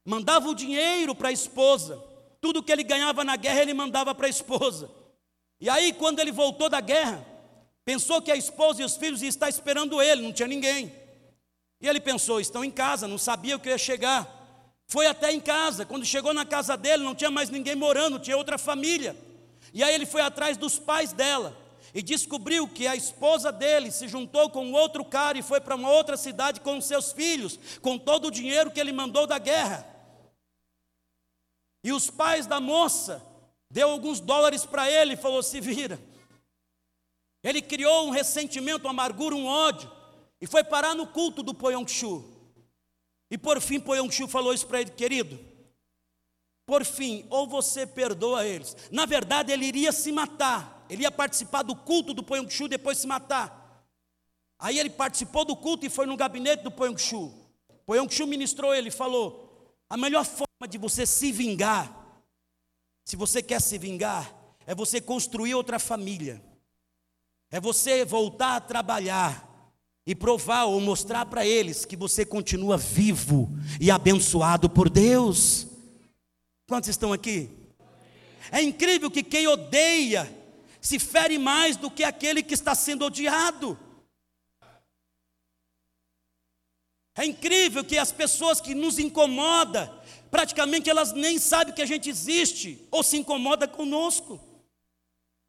[SPEAKER 1] mandava o dinheiro para a esposa, tudo que ele ganhava na guerra ele mandava para a esposa. E aí, quando ele voltou da guerra, pensou que a esposa e os filhos iam estar esperando ele, não tinha ninguém. E ele pensou: estão em casa, não sabia que eu ia chegar. Foi até em casa. Quando chegou na casa dele, não tinha mais ninguém morando, tinha outra família. E aí ele foi atrás dos pais dela e descobriu que a esposa dele se juntou com outro cara e foi para uma outra cidade com seus filhos, com todo o dinheiro que ele mandou da guerra. E os pais da moça deu alguns dólares para ele e falou: "Se vira". Ele criou um ressentimento, uma amargura, um ódio e foi parar no culto do Poyong-chu. E por fim, Poyong-Chu falou isso para ele, querido. Por fim, ou você perdoa eles. Na verdade, ele iria se matar. Ele ia participar do culto do Poyong-Chu depois se matar. Aí ele participou do culto e foi no gabinete do Poyong-Chu. Poyong-Chu ministrou ele, falou: "A melhor forma de você se vingar, se você quer se vingar, é você construir outra família. É você voltar a trabalhar e provar ou mostrar para eles que você continua vivo e abençoado por Deus. Quantos estão aqui? É incrível que quem odeia se fere mais do que aquele que está sendo odiado. É incrível que as pessoas que nos incomodam, praticamente elas nem sabem que a gente existe ou se incomoda conosco.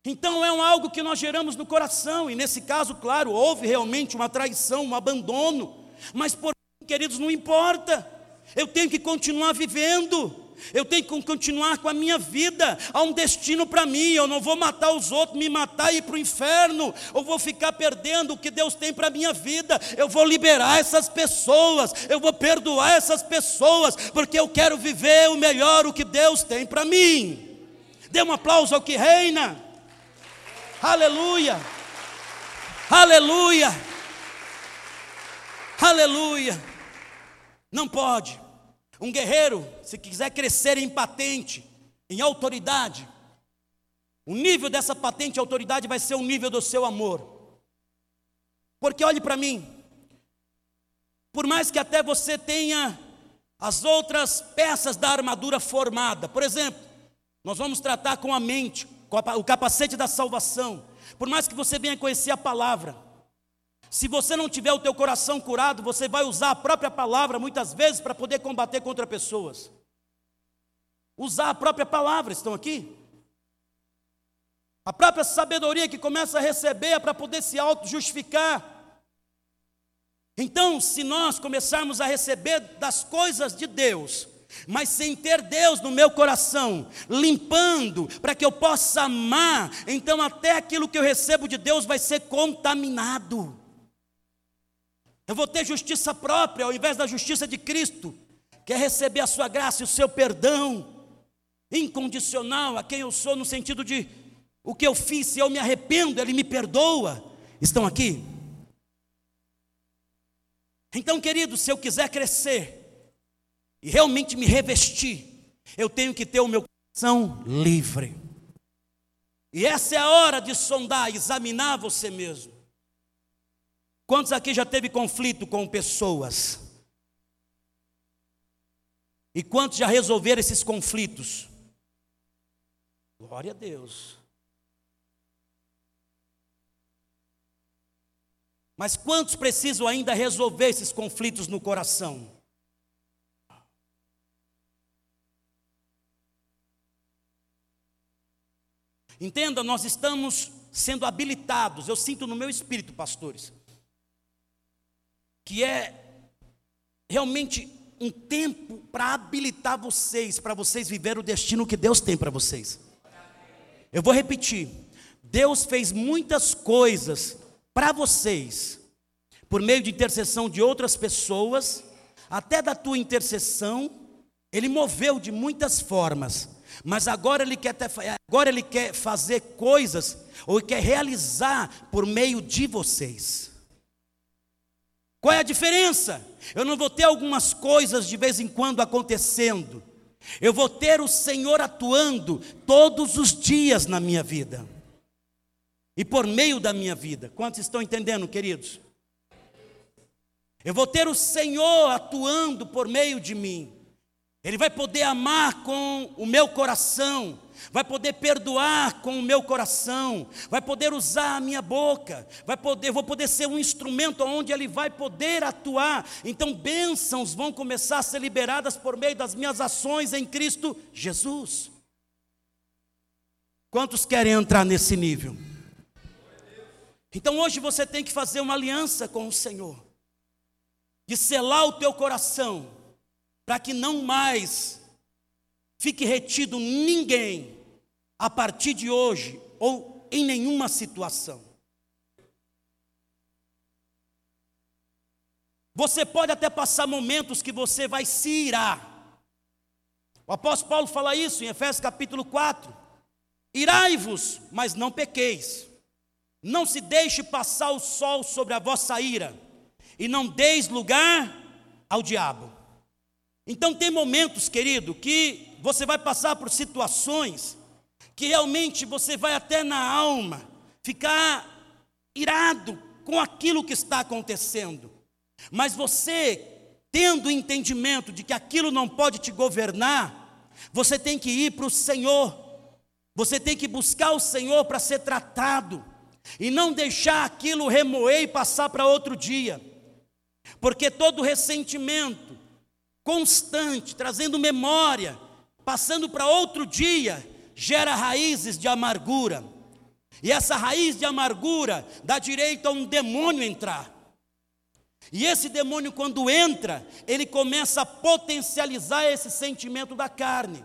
[SPEAKER 1] Então é um algo que nós geramos no coração, e nesse caso, claro, houve realmente uma traição, um abandono, mas por queridos, não importa, eu tenho que continuar vivendo, eu tenho que continuar com a minha vida, há um destino para mim, eu não vou matar os outros, me matar e ir para o inferno, ou vou ficar perdendo o que Deus tem para a minha vida, eu vou liberar essas pessoas, eu vou perdoar essas pessoas, porque eu quero viver o melhor, o que Deus tem para mim. Dê um aplauso ao que reina. Aleluia! Aleluia! Aleluia! Não pode. Um guerreiro, se quiser crescer em patente, em autoridade, o nível dessa patente e autoridade vai ser o nível do seu amor. Porque olhe para mim, por mais que até você tenha as outras peças da armadura formada, por exemplo, nós vamos tratar com a mente, o capacete da salvação. Por mais que você venha conhecer a palavra, se você não tiver o teu coração curado, você vai usar a própria palavra muitas vezes para poder combater contra pessoas. Usar a própria palavra, estão aqui? A própria sabedoria que começa a receber é para poder se auto-justificar. Então, se nós começarmos a receber das coisas de Deus, Mas sem ter Deus no meu coração, limpando, para que eu possa amar, então até aquilo que eu recebo de Deus vai ser contaminado. Eu vou ter justiça própria ao invés da justiça de Cristo, que é receber a sua graça e o seu perdão incondicional a quem eu sou, no sentido de o que eu fiz, se eu me arrependo, Ele me perdoa. Estão aqui? Então, querido, se eu quiser crescer e realmente me revestir, eu tenho que ter o meu coração livre. E essa é a hora de sondar, examinar você mesmo. Quantos aqui já teve conflito com pessoas? E quantos já resolveram esses conflitos? Glória a Deus. Mas quantos precisam ainda resolver esses conflitos no coração? Entenda, nós estamos sendo habilitados, eu sinto no meu espírito, pastores, que é realmente um tempo para habilitar vocês, para vocês viver o destino que Deus tem para vocês. Eu vou repetir: Deus fez muitas coisas para vocês, por meio de intercessão de outras pessoas, até da tua intercessão, Ele moveu de muitas formas, mas agora Ele quer, ter, agora ele quer fazer coisas, ou quer realizar por meio de vocês. Qual é a diferença? Eu não vou ter algumas coisas de vez em quando acontecendo, eu vou ter o Senhor atuando todos os dias na minha vida e por meio da minha vida. Quantos estão entendendo, queridos? Eu vou ter o Senhor atuando por meio de mim. Ele vai poder amar com o meu coração, vai poder perdoar com o meu coração, vai poder usar a minha boca, vai poder, vou poder ser um instrumento onde ele vai poder atuar. Então bênçãos vão começar a ser liberadas por meio das minhas ações em Cristo Jesus. Quantos querem entrar nesse nível? Então hoje você tem que fazer uma aliança com o Senhor, de selar o teu coração, para que não mais fique retido ninguém a partir de hoje ou em nenhuma situação. Você pode até passar momentos que você vai se irar. O apóstolo Paulo fala isso em Efésios capítulo 4. Irai-vos, mas não pequeis. Não se deixe passar o sol sobre a vossa ira, e não deis lugar ao diabo. Então, tem momentos, querido, que você vai passar por situações que realmente você vai até na alma ficar irado com aquilo que está acontecendo, mas você, tendo o entendimento de que aquilo não pode te governar, você tem que ir para o Senhor, você tem que buscar o Senhor para ser tratado e não deixar aquilo remoer e passar para outro dia, porque todo ressentimento constante, trazendo memória, passando para outro dia, gera raízes de amargura, e essa raiz de amargura dá direito a um demônio entrar. E esse demônio, quando entra, ele começa a potencializar esse sentimento da carne,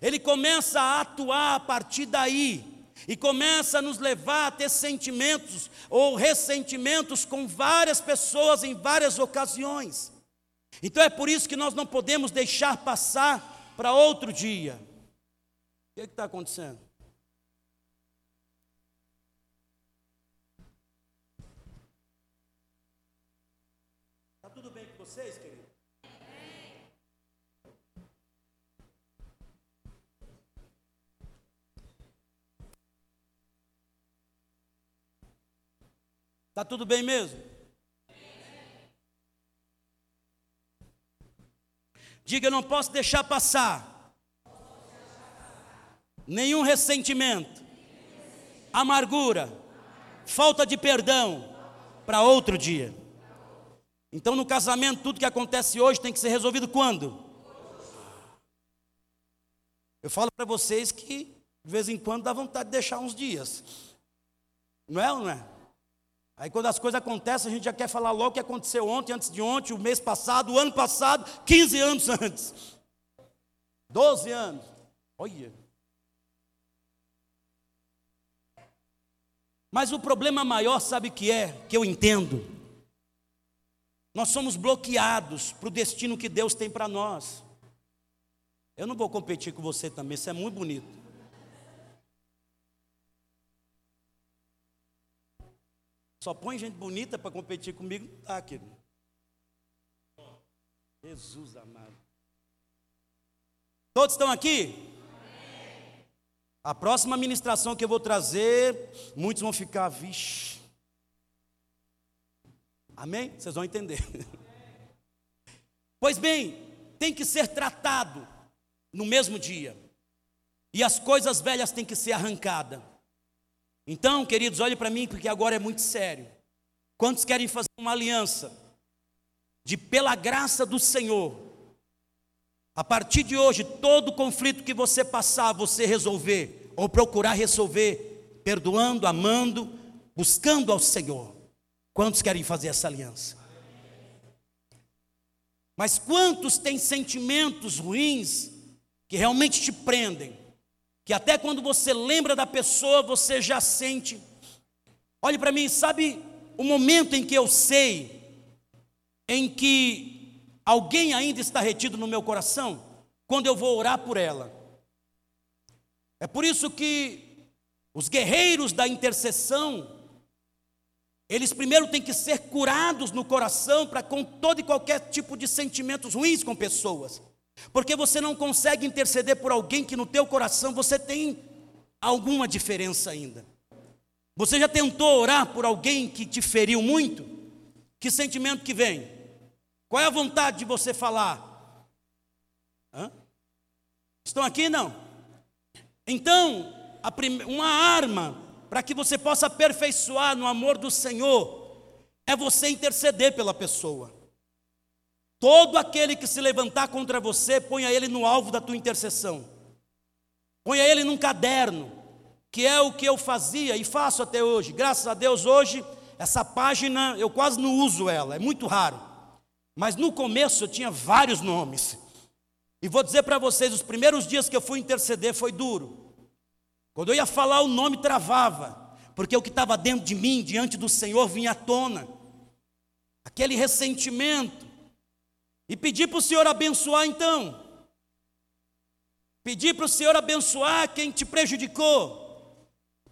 [SPEAKER 1] ele começa a atuar a partir daí, e começa a nos levar a ter sentimentos ou ressentimentos com várias pessoas em várias ocasiões. Então é por isso que nós não podemos deixar passar para outro dia. O que está acontecendo? Está tudo bem com vocês, queridos? Está tudo bem mesmo? Diga, eu não posso deixar passar nenhum ressentimento, amargura, falta de perdão para outro dia. Então, no casamento, tudo que acontece hoje tem que ser resolvido quando? Eu falo para vocês que de vez em quando dá vontade de deixar uns dias. Não é ou não é? Aí quando as coisas acontecem, a gente já quer falar logo o que aconteceu ontem, antes de ontem, o mês passado, o ano passado, 15 anos antes. 12 anos. Olha. Mas o problema maior, sabe o que é? Que eu entendo. Nós somos bloqueados para o destino que Deus tem para nós. Eu não vou competir com você também, isso é muito bonito. Só põe gente bonita para competir comigo, não tá, querido. Jesus amado. Todos estão aqui? A próxima ministração que eu vou trazer, muitos vão ficar, vixe. Amém? Vocês vão entender. Pois bem, tem que ser tratado no mesmo dia. E as coisas velhas têm que ser arrancadas. Então, queridos, olhe para mim, porque agora é muito sério. Quantos querem fazer uma aliança de pela graça do Senhor a partir de hoje, todo conflito que você passar, você resolver, ou procurar resolver, perdoando, amando, buscando ao Senhor. Quantos querem fazer essa aliança? Mas quantos têm sentimentos ruins que realmente te prendem? Que até quando você lembra da pessoa, você já sente. Olhe para mim, sabe o momento em que eu sei em que Alguém ainda está retido no meu coração quando eu vou orar por ela. É por isso que os guerreiros da intercessão, eles primeiro têm que ser curados no coração para com todo e qualquer tipo de sentimentos ruins com pessoas. Porque você não consegue interceder por alguém que no teu coração você tem alguma diferença ainda. Você já tentou orar por alguém que te feriu muito? Que sentimento que vem? Qual é a vontade de você falar? Hã? Estão aqui não? Então, prime... uma arma para que você possa aperfeiçoar no amor do Senhor é você interceder pela pessoa. Todo aquele que se levantar contra você, ponha ele no alvo da tua intercessão. Ponha ele num caderno, que é o que eu fazia e faço até hoje. Graças a Deus, hoje, essa página eu quase não uso ela, é muito raro. Mas no começo eu tinha vários nomes. E vou dizer para vocês: os primeiros dias que eu fui interceder foi duro. Quando eu ia falar, o nome travava, porque o que estava dentro de mim, diante do Senhor, vinha à tona. Aquele ressentimento. E pedi para o Senhor abençoar então. Pedir para o Senhor abençoar quem te prejudicou.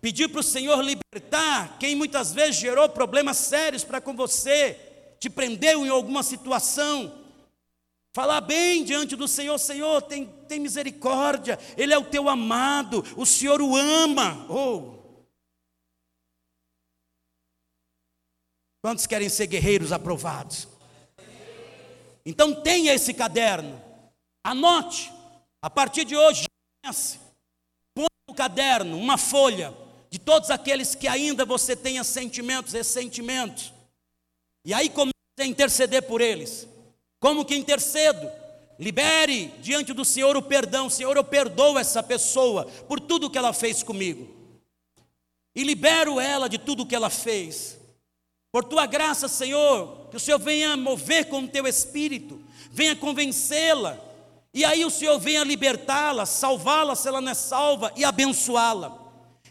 [SPEAKER 1] Pedir para o Senhor libertar quem muitas vezes gerou problemas sérios para com você te prendeu em alguma situação, falar bem diante do Senhor: Senhor, tem, tem misericórdia, Ele é o teu amado, o Senhor o ama. Oh. Quantos querem ser guerreiros aprovados? Então tenha esse caderno, anote, a partir de hoje, põe no caderno uma folha de todos aqueles que ainda você tenha sentimentos, ressentimentos. E aí comece a interceder por eles. Como que intercedo? Libere diante do Senhor o perdão. Senhor, eu perdoo essa pessoa por tudo que ela fez comigo. E libero ela de tudo que ela fez. Por tua graça, Senhor, que o Senhor venha mover com o teu espírito, venha convencê-la. E aí o Senhor venha libertá-la, salvá-la se ela não é salva e abençoá-la.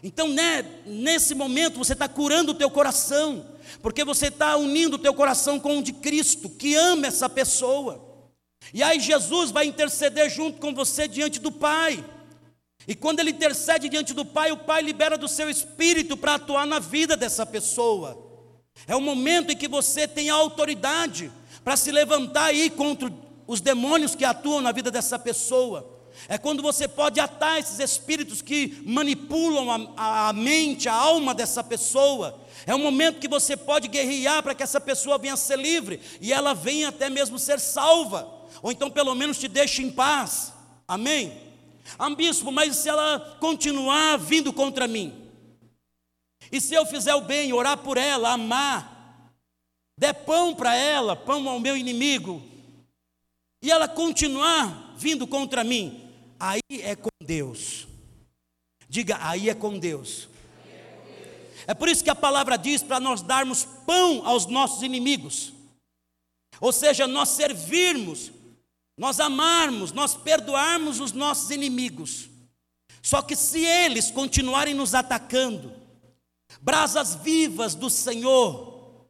[SPEAKER 1] Então, né, nesse momento, você está curando o teu coração porque você está unindo o teu coração com o de Cristo, que ama essa pessoa. E aí Jesus vai interceder junto com você diante do Pai. E quando ele intercede diante do Pai, o Pai libera do seu espírito para atuar na vida dessa pessoa. É o momento em que você tem a autoridade para se levantar aí contra os demônios que atuam na vida dessa pessoa. É quando você pode atar esses espíritos que manipulam a, a mente, a alma dessa pessoa é um momento que você pode guerrear para que essa pessoa venha ser livre e ela venha até mesmo ser salva, ou então pelo menos te deixe em paz. Amém? Ah, bispo, mas se ela continuar vindo contra mim, e se eu fizer o bem, orar por ela, amar, der pão para ela, pão ao meu inimigo, e ela continuar vindo contra mim, aí é com Deus. Diga, aí é com Deus. É por isso que a palavra diz para nós darmos pão aos nossos inimigos. Ou seja, nós servirmos nós amarmos, nós perdoarmos os nossos inimigos. Só que se eles continuarem nos atacando, brasas vivas do Senhor,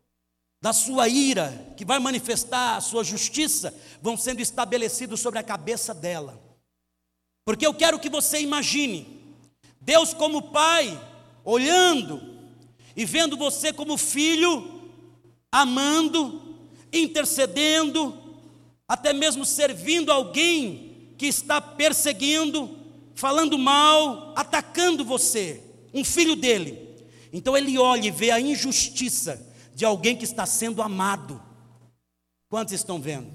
[SPEAKER 1] da sua ira, que vai manifestar a sua justiça, vão sendo estabelecidos sobre a cabeça dela. Porque eu quero que você imagine Deus como pai, olhando e vendo você como filho, amando, intercedendo, até mesmo servindo alguém que está perseguindo, falando mal, atacando você, um filho dele. Então ele olha e vê a injustiça de alguém que está sendo amado. Quantos estão vendo?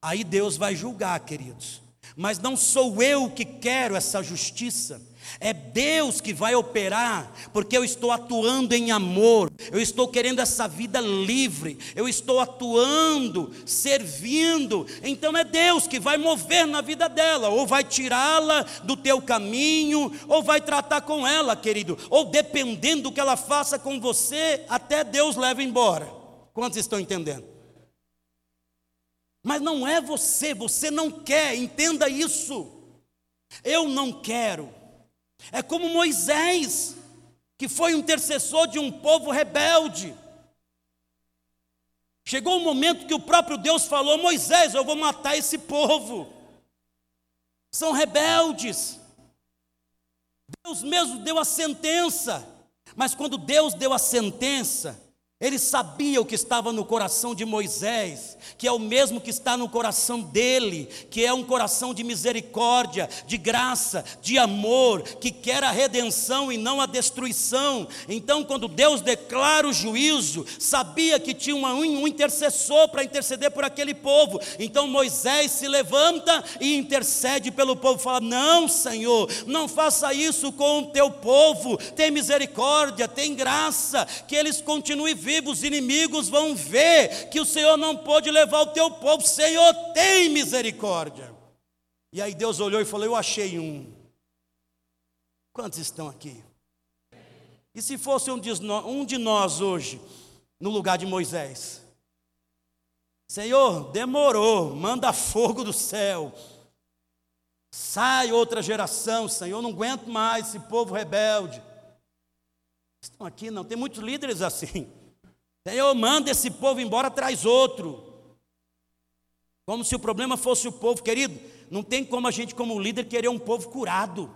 [SPEAKER 1] Aí Deus vai julgar, queridos. Mas não sou eu que quero essa justiça. É Deus que vai operar, porque eu estou atuando em amor, eu estou querendo essa vida livre, eu estou atuando, servindo. Então é Deus que vai mover na vida dela, ou vai tirá-la do teu caminho, ou vai tratar com ela, querido, ou dependendo do que ela faça com você, até Deus leva embora. Quantos estão entendendo? Mas não é você, você não quer, entenda isso. Eu não quero. É como Moisés, que foi um intercessor de um povo rebelde. Chegou um momento que o próprio Deus falou: Moisés, eu vou matar esse povo. São rebeldes. Deus mesmo deu a sentença. Mas quando Deus deu a sentença, ele sabia o que estava no coração de Moisés, que é o mesmo que está no coração dele, que é um coração de misericórdia, de graça, de amor, que quer a redenção e não a destruição. Então, quando Deus declara o juízo, sabia que tinha um, intercessor para interceder por aquele povo. Então Moisés se levanta e intercede pelo povo, fala: Não, Senhor, não faça isso com o teu povo, tem misericórdia, tem graça, que eles continuem vivos vivos, inimigos vão ver que o Senhor não pôde levar o teu povo. Senhor, tem misericórdia. E aí Deus olhou e falou: Eu achei um. Quantos estão aqui? E se fosse um de nós hoje, no lugar de Moisés? Senhor, demorou, manda fogo do céu. Sai outra geração, Senhor, não aguento mais esse povo rebelde. Estão aqui, não, tem muitos líderes assim. Senhor, manda esse povo embora, traz outro. Como se o problema fosse o povo, querido. Não tem como a gente, como líder, querer um povo curado.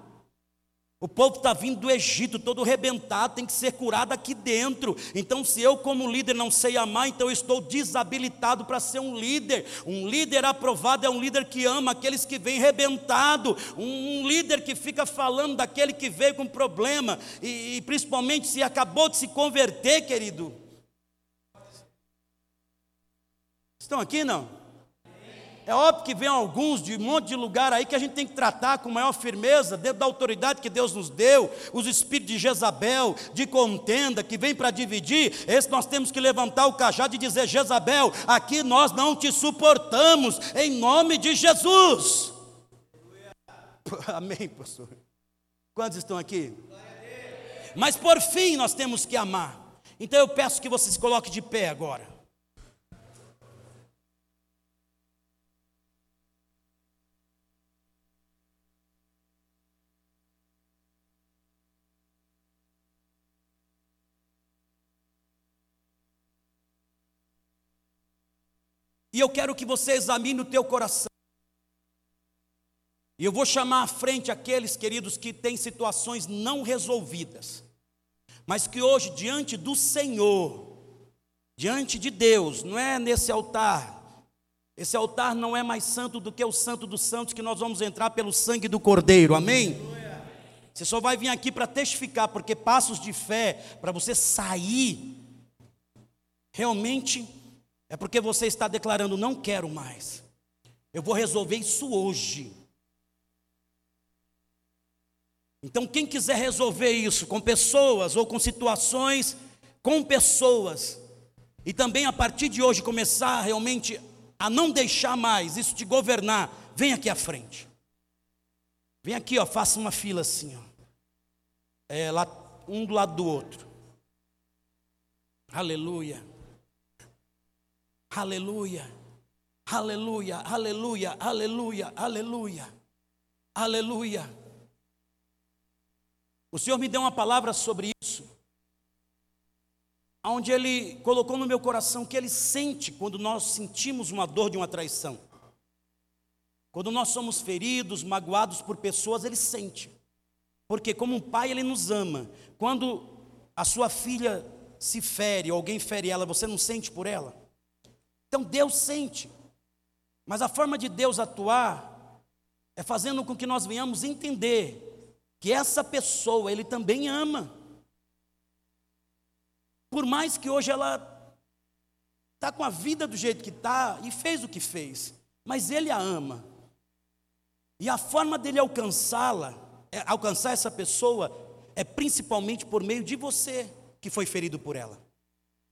[SPEAKER 1] O povo está vindo do Egito, todo rebentado, tem que ser curado aqui dentro. Então, se eu, como líder, não sei amar, então eu estou desabilitado para ser um líder. Um líder aprovado é um líder que ama aqueles que vêm rebentado. Um, um líder que fica falando daquele que veio com problema, e, e principalmente se acabou de se converter, querido. Estão aqui não? É óbvio que vem alguns de um monte de lugar aí que a gente tem que tratar com maior firmeza, dentro da autoridade que Deus nos deu, os espíritos de Jezabel, de contenda, que vem para dividir, esse nós temos que levantar o cajado e dizer: Jezabel, aqui nós não te suportamos, em nome de Jesus. Amém, pastor. Quantos estão aqui? Mas por fim nós temos que amar. Então eu peço que vocês coloquem de pé agora. E eu quero que você examine o teu coração. E eu vou chamar à frente aqueles, queridos, que têm situações não resolvidas, mas que hoje, diante do Senhor, diante de Deus, não é nesse altar, esse altar não é mais santo do que o santo dos santos, que nós vamos entrar pelo sangue do Cordeiro, amém? Você só vai vir aqui para testificar, porque passos de fé, para você sair, realmente é porque você está declarando: não quero mais. Eu vou resolver isso hoje. Então, quem quiser resolver isso com pessoas ou com situações, com pessoas, e também a partir de hoje começar realmente a não deixar mais isso te governar, vem aqui à frente. Vem aqui, ó, faça uma fila assim, ó. É, lá, um do lado do outro. Aleluia. Aleluia. Aleluia, aleluia, aleluia, aleluia, aleluia. O Senhor me deu uma palavra sobre isso, onde Ele colocou no meu coração que Ele sente quando nós sentimos uma dor de uma traição. Quando nós somos feridos, magoados por pessoas, Ele sente. Porque, como um pai, Ele nos ama. Quando a sua filha se fere, alguém fere ela, você não sente por ela? Então Deus sente. Mas a forma de Deus atuar é fazendo com que nós venhamos entender que essa pessoa Ele também ama. Por mais que hoje ela está com a vida do jeito que está e fez o que fez, mas Ele a ama. E a forma dele alcançá-la, é, alcançar essa pessoa, é principalmente por meio de você que foi ferido por ela.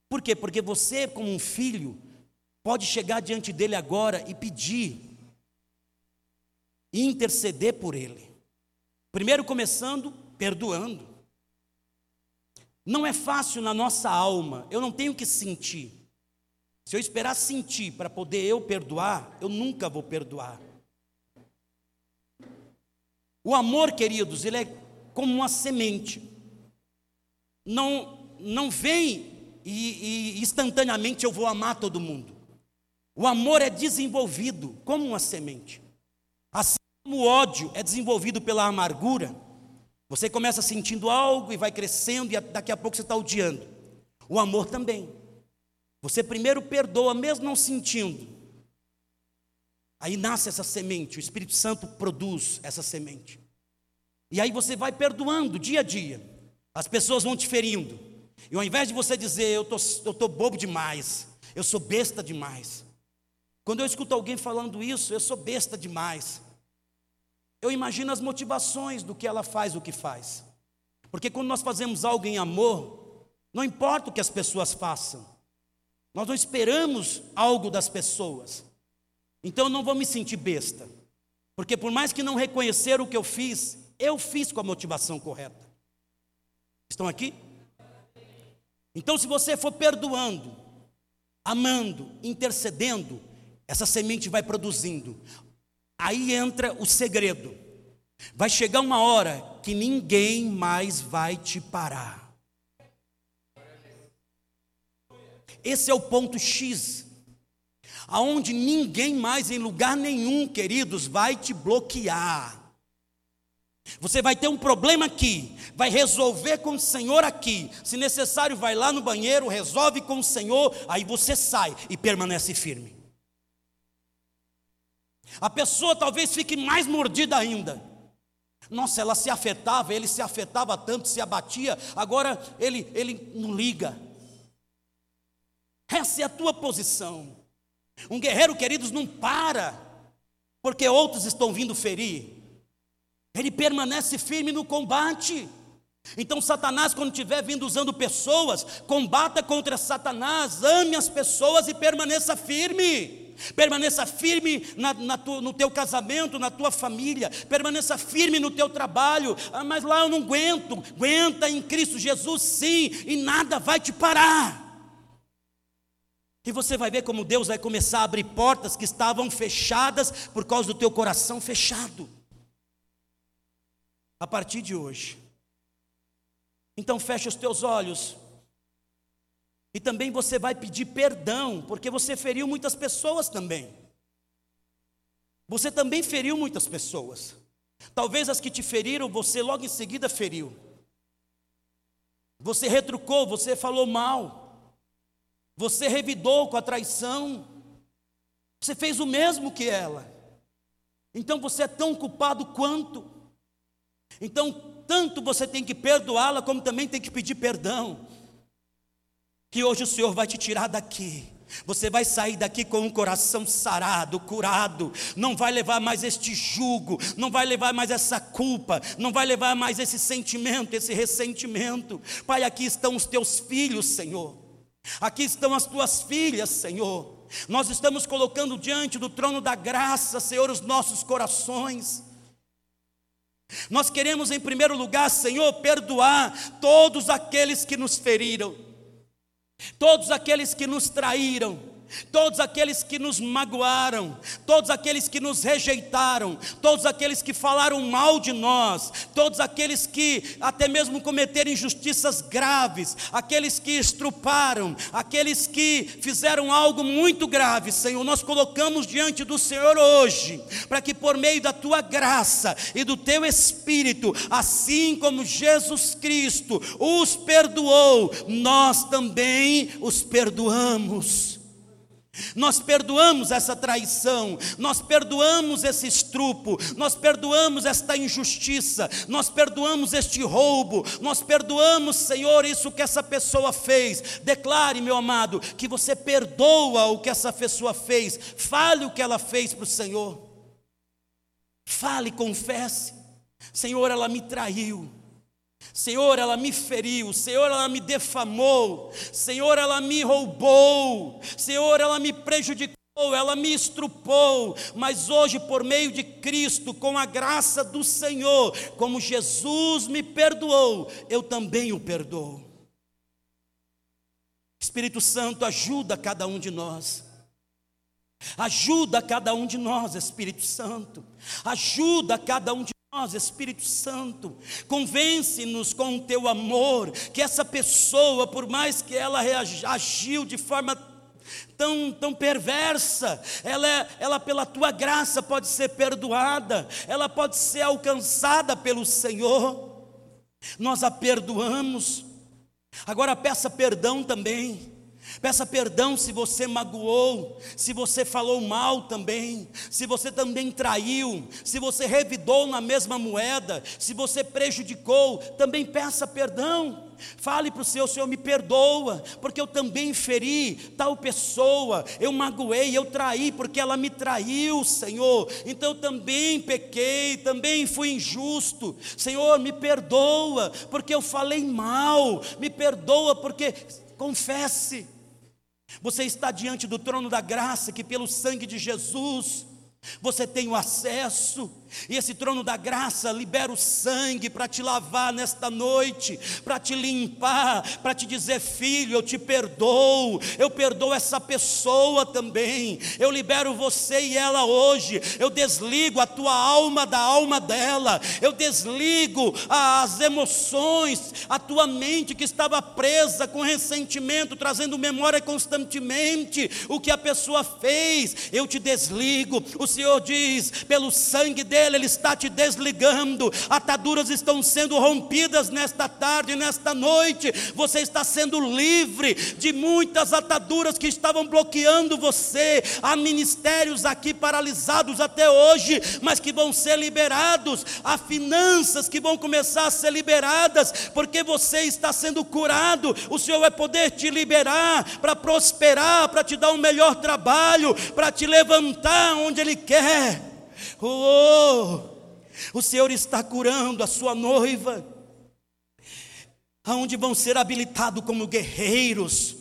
[SPEAKER 1] Por quê? Porque você, como um filho, pode chegar diante dele agora e pedir, e interceder por ele. Primeiro, começando perdoando. Não é fácil na nossa alma, eu não tenho que sentir. Se eu esperar sentir para poder eu perdoar, eu nunca vou perdoar. O amor, queridos, ele é como uma semente. Não, não vem e, e instantaneamente eu vou amar todo mundo. O amor é desenvolvido como uma semente. Assim como o ódio é desenvolvido pela amargura, você começa sentindo algo e vai crescendo e daqui a pouco você está odiando. O amor também. Você primeiro perdoa, mesmo não sentindo. Aí nasce essa semente, o Espírito Santo produz essa semente. E aí você vai perdoando dia a dia. As pessoas vão te ferindo. E ao invés de você dizer, eu tô, estou tô bobo demais, eu sou besta demais. Quando eu escuto alguém falando isso, eu sou besta demais. Eu imagino as motivações do que ela faz o que faz. Porque quando nós fazemos algo em amor, não importa o que as pessoas façam, nós não esperamos algo das pessoas. Então eu não vou me sentir besta. Porque por mais que não reconhecer o que eu fiz, eu fiz com a motivação correta. Estão aqui? Então, se você for perdoando, amando, intercedendo, essa semente vai produzindo. Aí entra o segredo. Vai chegar uma hora que ninguém mais vai te parar. Esse é o ponto X. Aonde ninguém mais em lugar nenhum, queridos, vai te bloquear. Você vai ter um problema aqui, vai resolver com o Senhor aqui. Se necessário, vai lá no banheiro, resolve com o Senhor, aí você sai e permanece firme. A pessoa talvez fique mais mordida ainda. Nossa, ela se afetava, ele se afetava tanto, se abatia, agora ele, ele não liga. Essa é a tua posição. Um guerreiro, queridos, não para, porque outros estão vindo ferir ele permanece firme no combate. Então, Satanás, quando estiver vindo usando pessoas, combata contra Satanás, ame as pessoas e permaneça firme. Permaneça firme na, na tu, no teu casamento, na tua família, permaneça firme no teu trabalho. Ah, mas lá eu não aguento. Aguenta em Cristo Jesus, sim, e nada vai te parar. E você vai ver como Deus vai começar a abrir portas que estavam fechadas por causa do teu coração fechado a partir de hoje. Então feche os teus olhos. E também você vai pedir perdão, porque você feriu muitas pessoas também. Você também feriu muitas pessoas. Talvez as que te feriram, você logo em seguida feriu. Você retrucou, você falou mal. Você revidou com a traição. Você fez o mesmo que ela. Então você é tão culpado quanto. Então, tanto você tem que perdoá-la, como também tem que pedir perdão. Que hoje o Senhor vai te tirar daqui. Você vai sair daqui com um coração sarado, curado, não vai levar mais este jugo, não vai levar mais essa culpa, não vai levar mais esse sentimento, esse ressentimento. Pai, aqui estão os teus filhos, Senhor. Aqui estão as tuas filhas, Senhor. Nós estamos colocando diante do trono da graça, Senhor, os nossos corações. Nós queremos, em primeiro lugar, Senhor, perdoar todos aqueles que nos feriram, todos aqueles que nos traíram, todos aqueles que nos magoaram, todos aqueles que nos rejeitaram, todos aqueles que falaram mal de nós, todos aqueles que até mesmo cometeram injustiças graves, aqueles que estruparam, aqueles que fizeram algo muito grave, Senhor, nós colocamos diante do Senhor hoje, para que por meio da tua graça e do teu Espírito, assim como Jesus Cristo os perdoou, nós também os perdoamos. Nós perdoamos essa traição, nós perdoamos esse estrupo, nós perdoamos esta injustiça, nós perdoamos este roubo, nós perdoamos, Senhor, isso que essa pessoa fez. Declare, meu amado, que você perdoa o que essa pessoa fez, fale o que ela fez para o Senhor, fale, confesse: Senhor, ela me traiu. Senhor, ela me feriu, Senhor, ela me defamou, Senhor, ela me roubou, Senhor, ela me prejudicou, ela me estrupou, mas hoje, por meio de Cristo, com a graça do Senhor, como Jesus me perdoou, eu também o perdoo. Espírito Santo, ajuda cada um de nós. Ajuda cada um de nós, Espírito Santo. Ajuda cada um de nós, Espírito Santo, convence-nos com o teu amor, que essa pessoa, por mais que ela agiu de forma tão, tão perversa, ela, é, ela pela tua graça pode ser perdoada, ela pode ser alcançada pelo Senhor, nós a perdoamos, agora peça perdão também. Peça perdão se você magoou, se você falou mal também, se você também traiu, se você revidou na mesma moeda, se você prejudicou, também peça perdão. Fale para o Senhor, Senhor, me perdoa, porque eu também feri tal pessoa, eu magoei, eu traí, porque ela me traiu, Senhor. Então eu também pequei, também fui injusto. Senhor, me perdoa, porque eu falei mal, me perdoa, porque confesse. Você está diante do trono da graça, que pelo sangue de Jesus você tem o acesso, e esse trono da graça libera o sangue para te lavar nesta noite, para te limpar, para te dizer, filho, eu te perdoo, eu perdoo essa pessoa também, eu libero você e ela hoje, eu desligo a tua alma da alma dela, eu desligo as emoções, a tua mente que estava presa com ressentimento, trazendo memória constantemente. O que a pessoa fez, eu te desligo, o Senhor diz: pelo sangue dele, Ele está te desligando, ataduras estão sendo rompidas nesta tarde, nesta noite, você está sendo livre de muitas ataduras que estavam bloqueando você. Há ministérios aqui paralisados até hoje, mas que vão ser liberados, há finanças que vão começar a ser liberadas, porque você está sendo curado. O Senhor vai poder te liberar para prosperar, para te dar um melhor trabalho, para te levantar onde Ele quer. Oh, o Senhor está curando a sua noiva, aonde vão ser habilitados como guerreiros.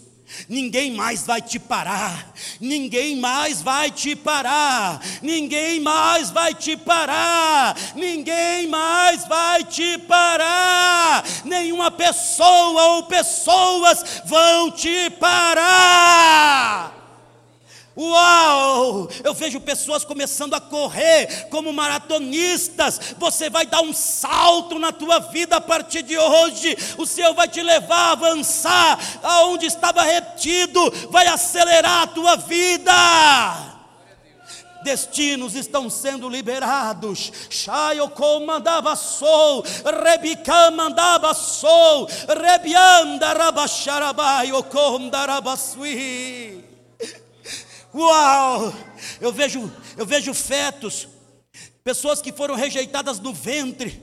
[SPEAKER 1] Ninguém mais vai te parar, ninguém mais vai te parar, ninguém mais vai te parar, ninguém mais vai te parar, nenhuma pessoa ou pessoas vão te parar. Uau! Eu vejo pessoas começando a correr como maratonistas. Você vai dar um salto na tua vida a partir de hoje. O Senhor vai te levar a avançar aonde estava retido, vai acelerar a tua vida destinos estão sendo liberados. Shayoko mandava sou, Rebicã mandava sou, Rebianda rabacharabai, okondarabasui. Uau! Eu vejo, eu vejo fetos, pessoas que foram rejeitadas no ventre,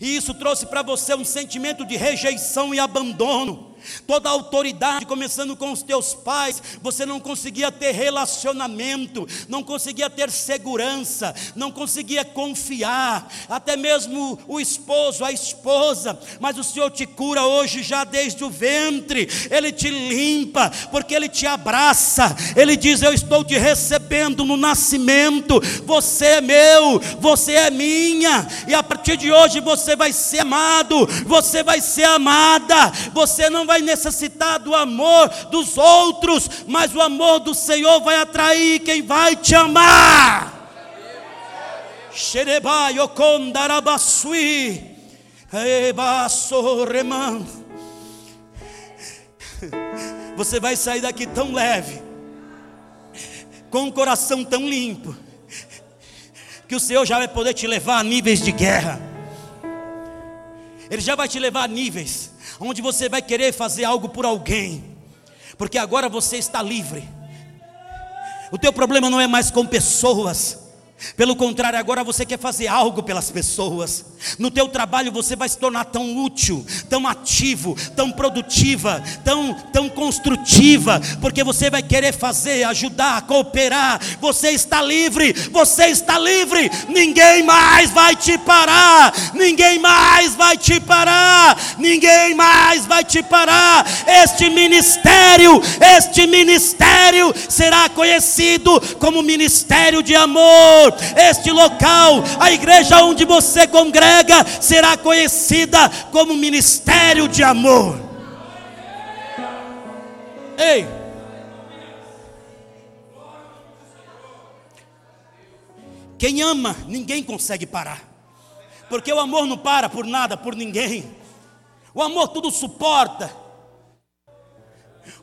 [SPEAKER 1] e isso trouxe para você um sentimento de rejeição e abandono toda autoridade, começando com os teus pais, você não conseguia ter relacionamento, não conseguia ter segurança, não conseguia confiar, até mesmo o esposo, a esposa, mas o Senhor te cura hoje já desde o ventre, Ele te limpa, porque Ele te abraça, Ele diz: Eu estou te recebendo no nascimento, você é meu, você é minha, e a partir de hoje você vai ser amado, você vai ser amada, você não vai vai necessitar do amor dos outros, mas o amor do Senhor vai atrair quem vai te amar. Xerebai okondarabasui, ebasso remando. Você vai sair daqui tão leve, com um coração tão limpo, que o Senhor já vai poder te levar a níveis de guerra. Ele já vai te levar a níveis onde você vai querer fazer algo por alguém, porque agora você está livre. O teu problema não é mais com pessoas, pelo contrário, agora você quer fazer algo pelas pessoas. No teu trabalho você vai se tornar tão útil, tão ativo, tão produtiva, tão, tão construtiva, porque você vai querer fazer, ajudar, cooperar. Você está livre, você está livre. Ninguém mais vai te parar. Ninguém mais vai te parar. Ninguém mais vai te parar. Este ministério, este ministério será conhecido como ministério de amor este local, a igreja onde você congrega, será conhecida como ministério de amor. Ei! Quem ama, ninguém consegue parar. Porque o amor não para por nada, por ninguém. O amor tudo suporta.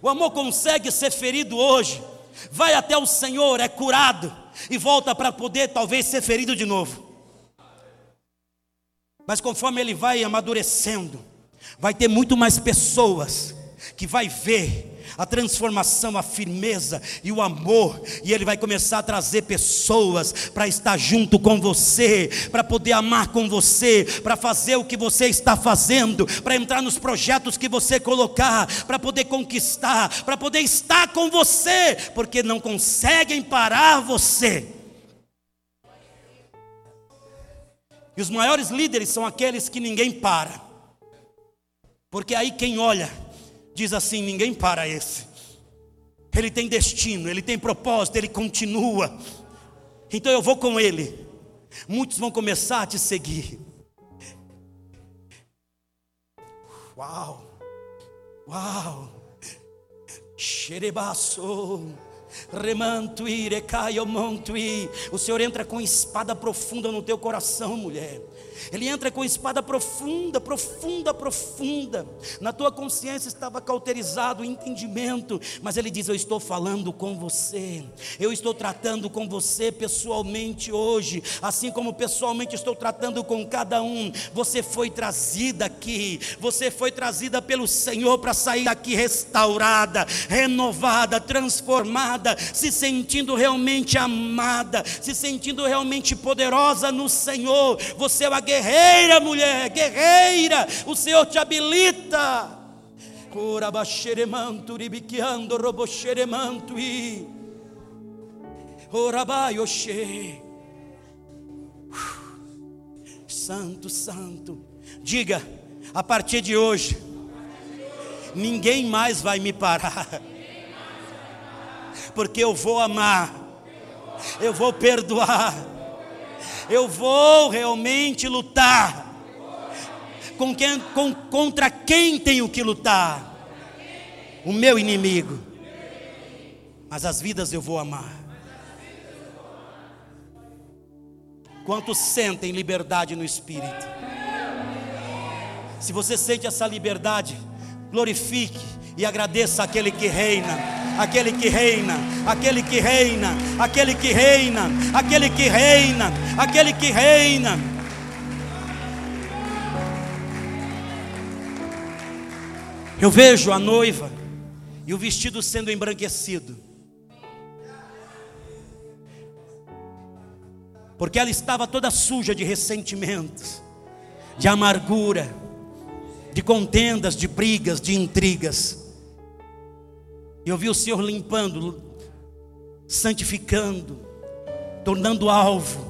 [SPEAKER 1] O amor consegue ser ferido hoje, vai até o Senhor, é curado e volta para poder talvez ser ferido de novo. Mas conforme ele vai amadurecendo, vai ter muito mais pessoas que vai ver a transformação, a firmeza e o amor, e Ele vai começar a trazer pessoas para estar junto com você, para poder amar com você, para fazer o que você está fazendo, para entrar nos projetos que você colocar, para poder conquistar, para poder estar com você, porque não conseguem parar você. E os maiores líderes são aqueles que ninguém para. Porque aí quem olha diz assim: ninguém para esse. Ele tem destino, ele tem propósito, ele continua. Então eu vou com ele. Muitos vão começar a te seguir. Uau! Uau! Xerebaço. Remantui, recaio, montui. O Senhor entra com espada profunda no teu coração, mulher. Ele entra com espada profunda, profunda, profunda. Na tua consciência estava cauterizado o entendimento, mas ele diz: Eu estou falando com você, eu estou tratando com você pessoalmente hoje, assim como pessoalmente estou tratando com cada um. Você foi trazida aqui, você foi trazida pelo Senhor para sair daqui restaurada, renovada, transformada, se sentindo realmente amada, se sentindo realmente poderosa no Senhor. Você é uma guerreira, mulher, guerreira, o Senhor te habilita. Orabaxeremanto, ribiquiando, roboxeremanto e. Orabai, oxê. Santo, santo. Diga, a partir de hoje, ninguém mais vai me parar. Porque eu vou amar, eu vou perdoar eu vou realmente lutar. Com quem, com, contra quem tenho que lutar? O meu inimigo. Mas as vidas eu vou amar. Quantos sentem liberdade no espírito? Se você sente essa liberdade, glorifique e agradeça aquele que reina aquele que reina, aquele que reina, aquele que reina, aquele que reina, aquele que reina. Eu vejo a noiva e o vestido sendo embranquecido. Porque ela estava toda suja de ressentimentos, de amargura, de contendas, de brigas, de intrigas. Eu vi o Senhor limpando, santificando, tornando alvo.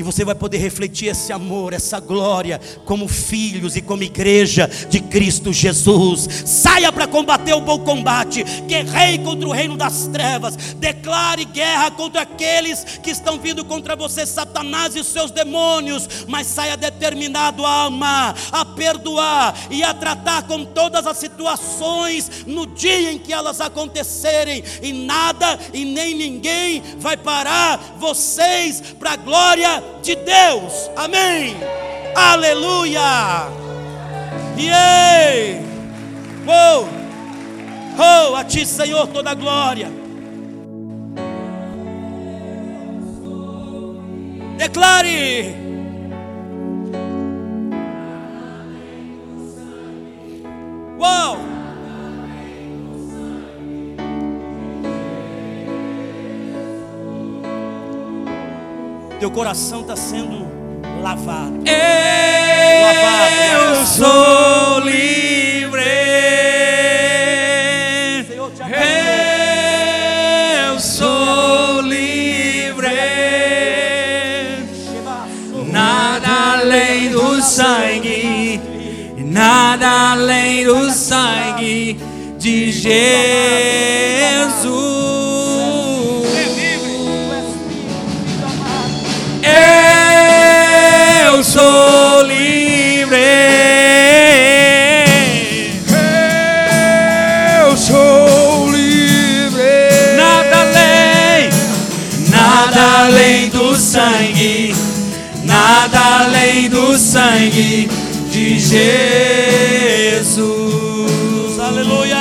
[SPEAKER 1] E você vai poder refletir esse amor, essa glória, como filhos e como igreja de Cristo Jesus. Saia para combater o bom combate, guerreie contra o reino das trevas, declare guerra contra aqueles que estão vindo contra você, Satanás e os seus demônios. Mas saia determinado a amar, a perdoar e a tratar com todas as situações no dia em que elas acontecerem. E nada e nem ninguém vai parar vocês para a glória de Deus. Amém. Aleluia. Yeah. Oh. Oh, a ti, Senhor, toda a glória. Declare. Uau! Teu coração está sendo lavado.
[SPEAKER 2] Eu
[SPEAKER 1] lavado.
[SPEAKER 2] sou livre.
[SPEAKER 1] Senhor, te
[SPEAKER 2] Eu sou livre. Nada além do sangue, nada além do sangue de Jesus. Sangue de Jesus.
[SPEAKER 1] Aleluia!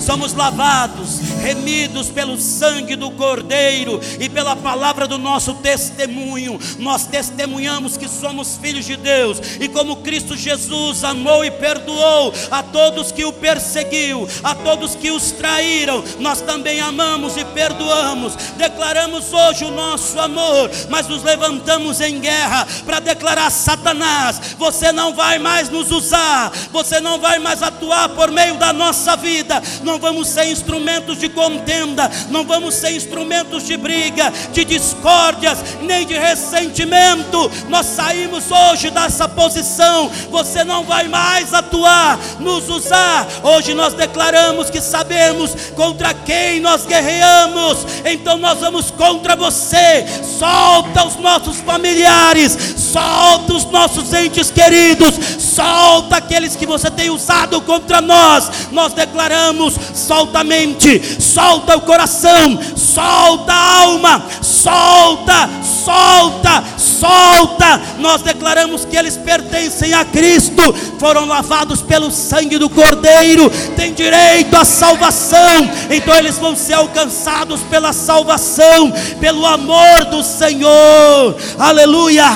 [SPEAKER 1] Somos lavados, remidos pelo sangue do Cordeiro e pela palavra do nosso testemunho. Nós testemunhamos que somos filhos de Deus e como Cristo Jesus amou e perdoou a todos que o perseguiu, a todos que os traíram, nós também amamos e perdoamos. Declaramos hoje o nosso amor, mas nos levantamos em guerra para declarar Satanás, você não vai mais nos usar, você não vai mais atuar por meio da nossa vida. Não vamos ser instrumentos de contenda, não vamos ser instrumentos de briga, de discórdias, nem de ressentimento. Nós saímos hoje dessa posição. Você não vai mais atuar, nos usar. Hoje nós declaramos que sabemos contra quem nós guerreamos. Então nós vamos contra você. Solta os nossos familiares, solta os nossos entes queridos, solta aqueles que você tem usado contra nós. Nós declaramos: solta a mente, solta o coração, solta a alma, solta, solta, solta. Nós declaramos que eles pertencem a Cristo, foram lavados pelo sangue do Cordeiro, têm direito à salvação. Então eles vão ser alcançados pela salvação, pelo amor do Senhor. Aleluia.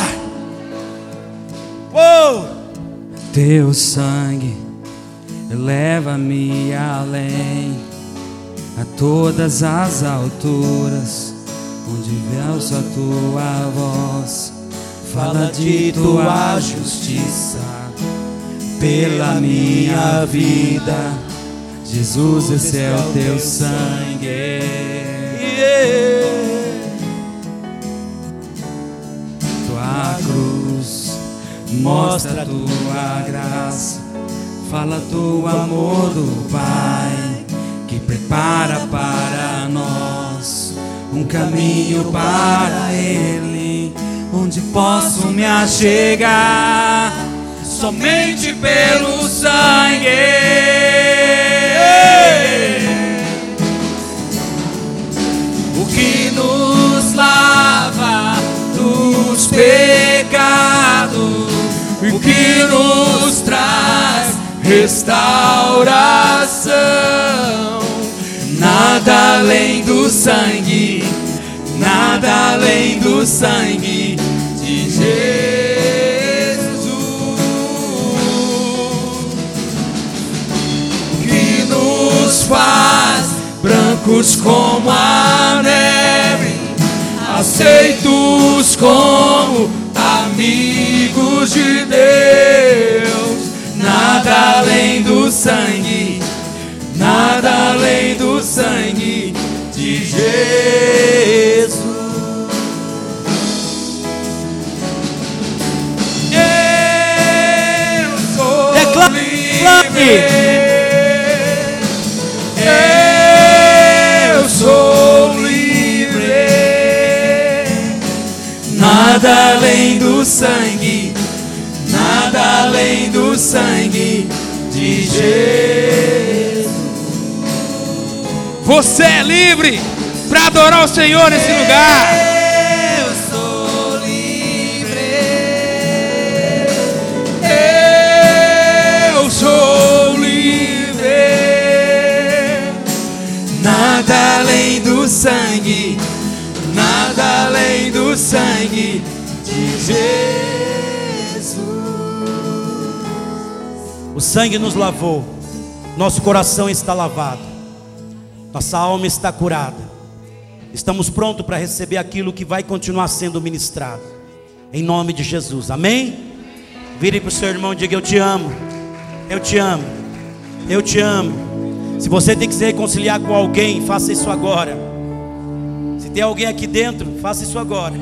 [SPEAKER 1] Oh!
[SPEAKER 2] Teu sangue leva-me além a todas as alturas, onde verso a tua voz fala de tua justiça pela minha vida. Jesus, esse é o teu sangue. Tua cruz mostra tua graça, fala do amor do Pai que prepara para nós um caminho para Ele, onde posso me achegar somente pelo sangue. o que nos lava dos pecados, o que nos traz restauração. Nada além do sangue, nada além do sangue de Jesus que nos faz brancos como a neve, aceitos como amigos de Deus. Nada além do sangue, nada além do sangue de Jesus. Eu sou livre. Nada além do sangue, nada além do sangue de Jesus.
[SPEAKER 3] Você é livre para adorar o Senhor nesse lugar.
[SPEAKER 2] Nada além do sangue, nada além do sangue de Jesus.
[SPEAKER 1] O sangue nos lavou, nosso coração está lavado, nossa alma está curada, estamos prontos para receber aquilo que vai continuar sendo ministrado, em nome de Jesus, amém? Vire para o seu irmão e diga: Eu te amo, eu te amo, eu te amo. Se você tem que se reconciliar com alguém, faça isso agora. Se tem alguém aqui dentro, faça isso agora.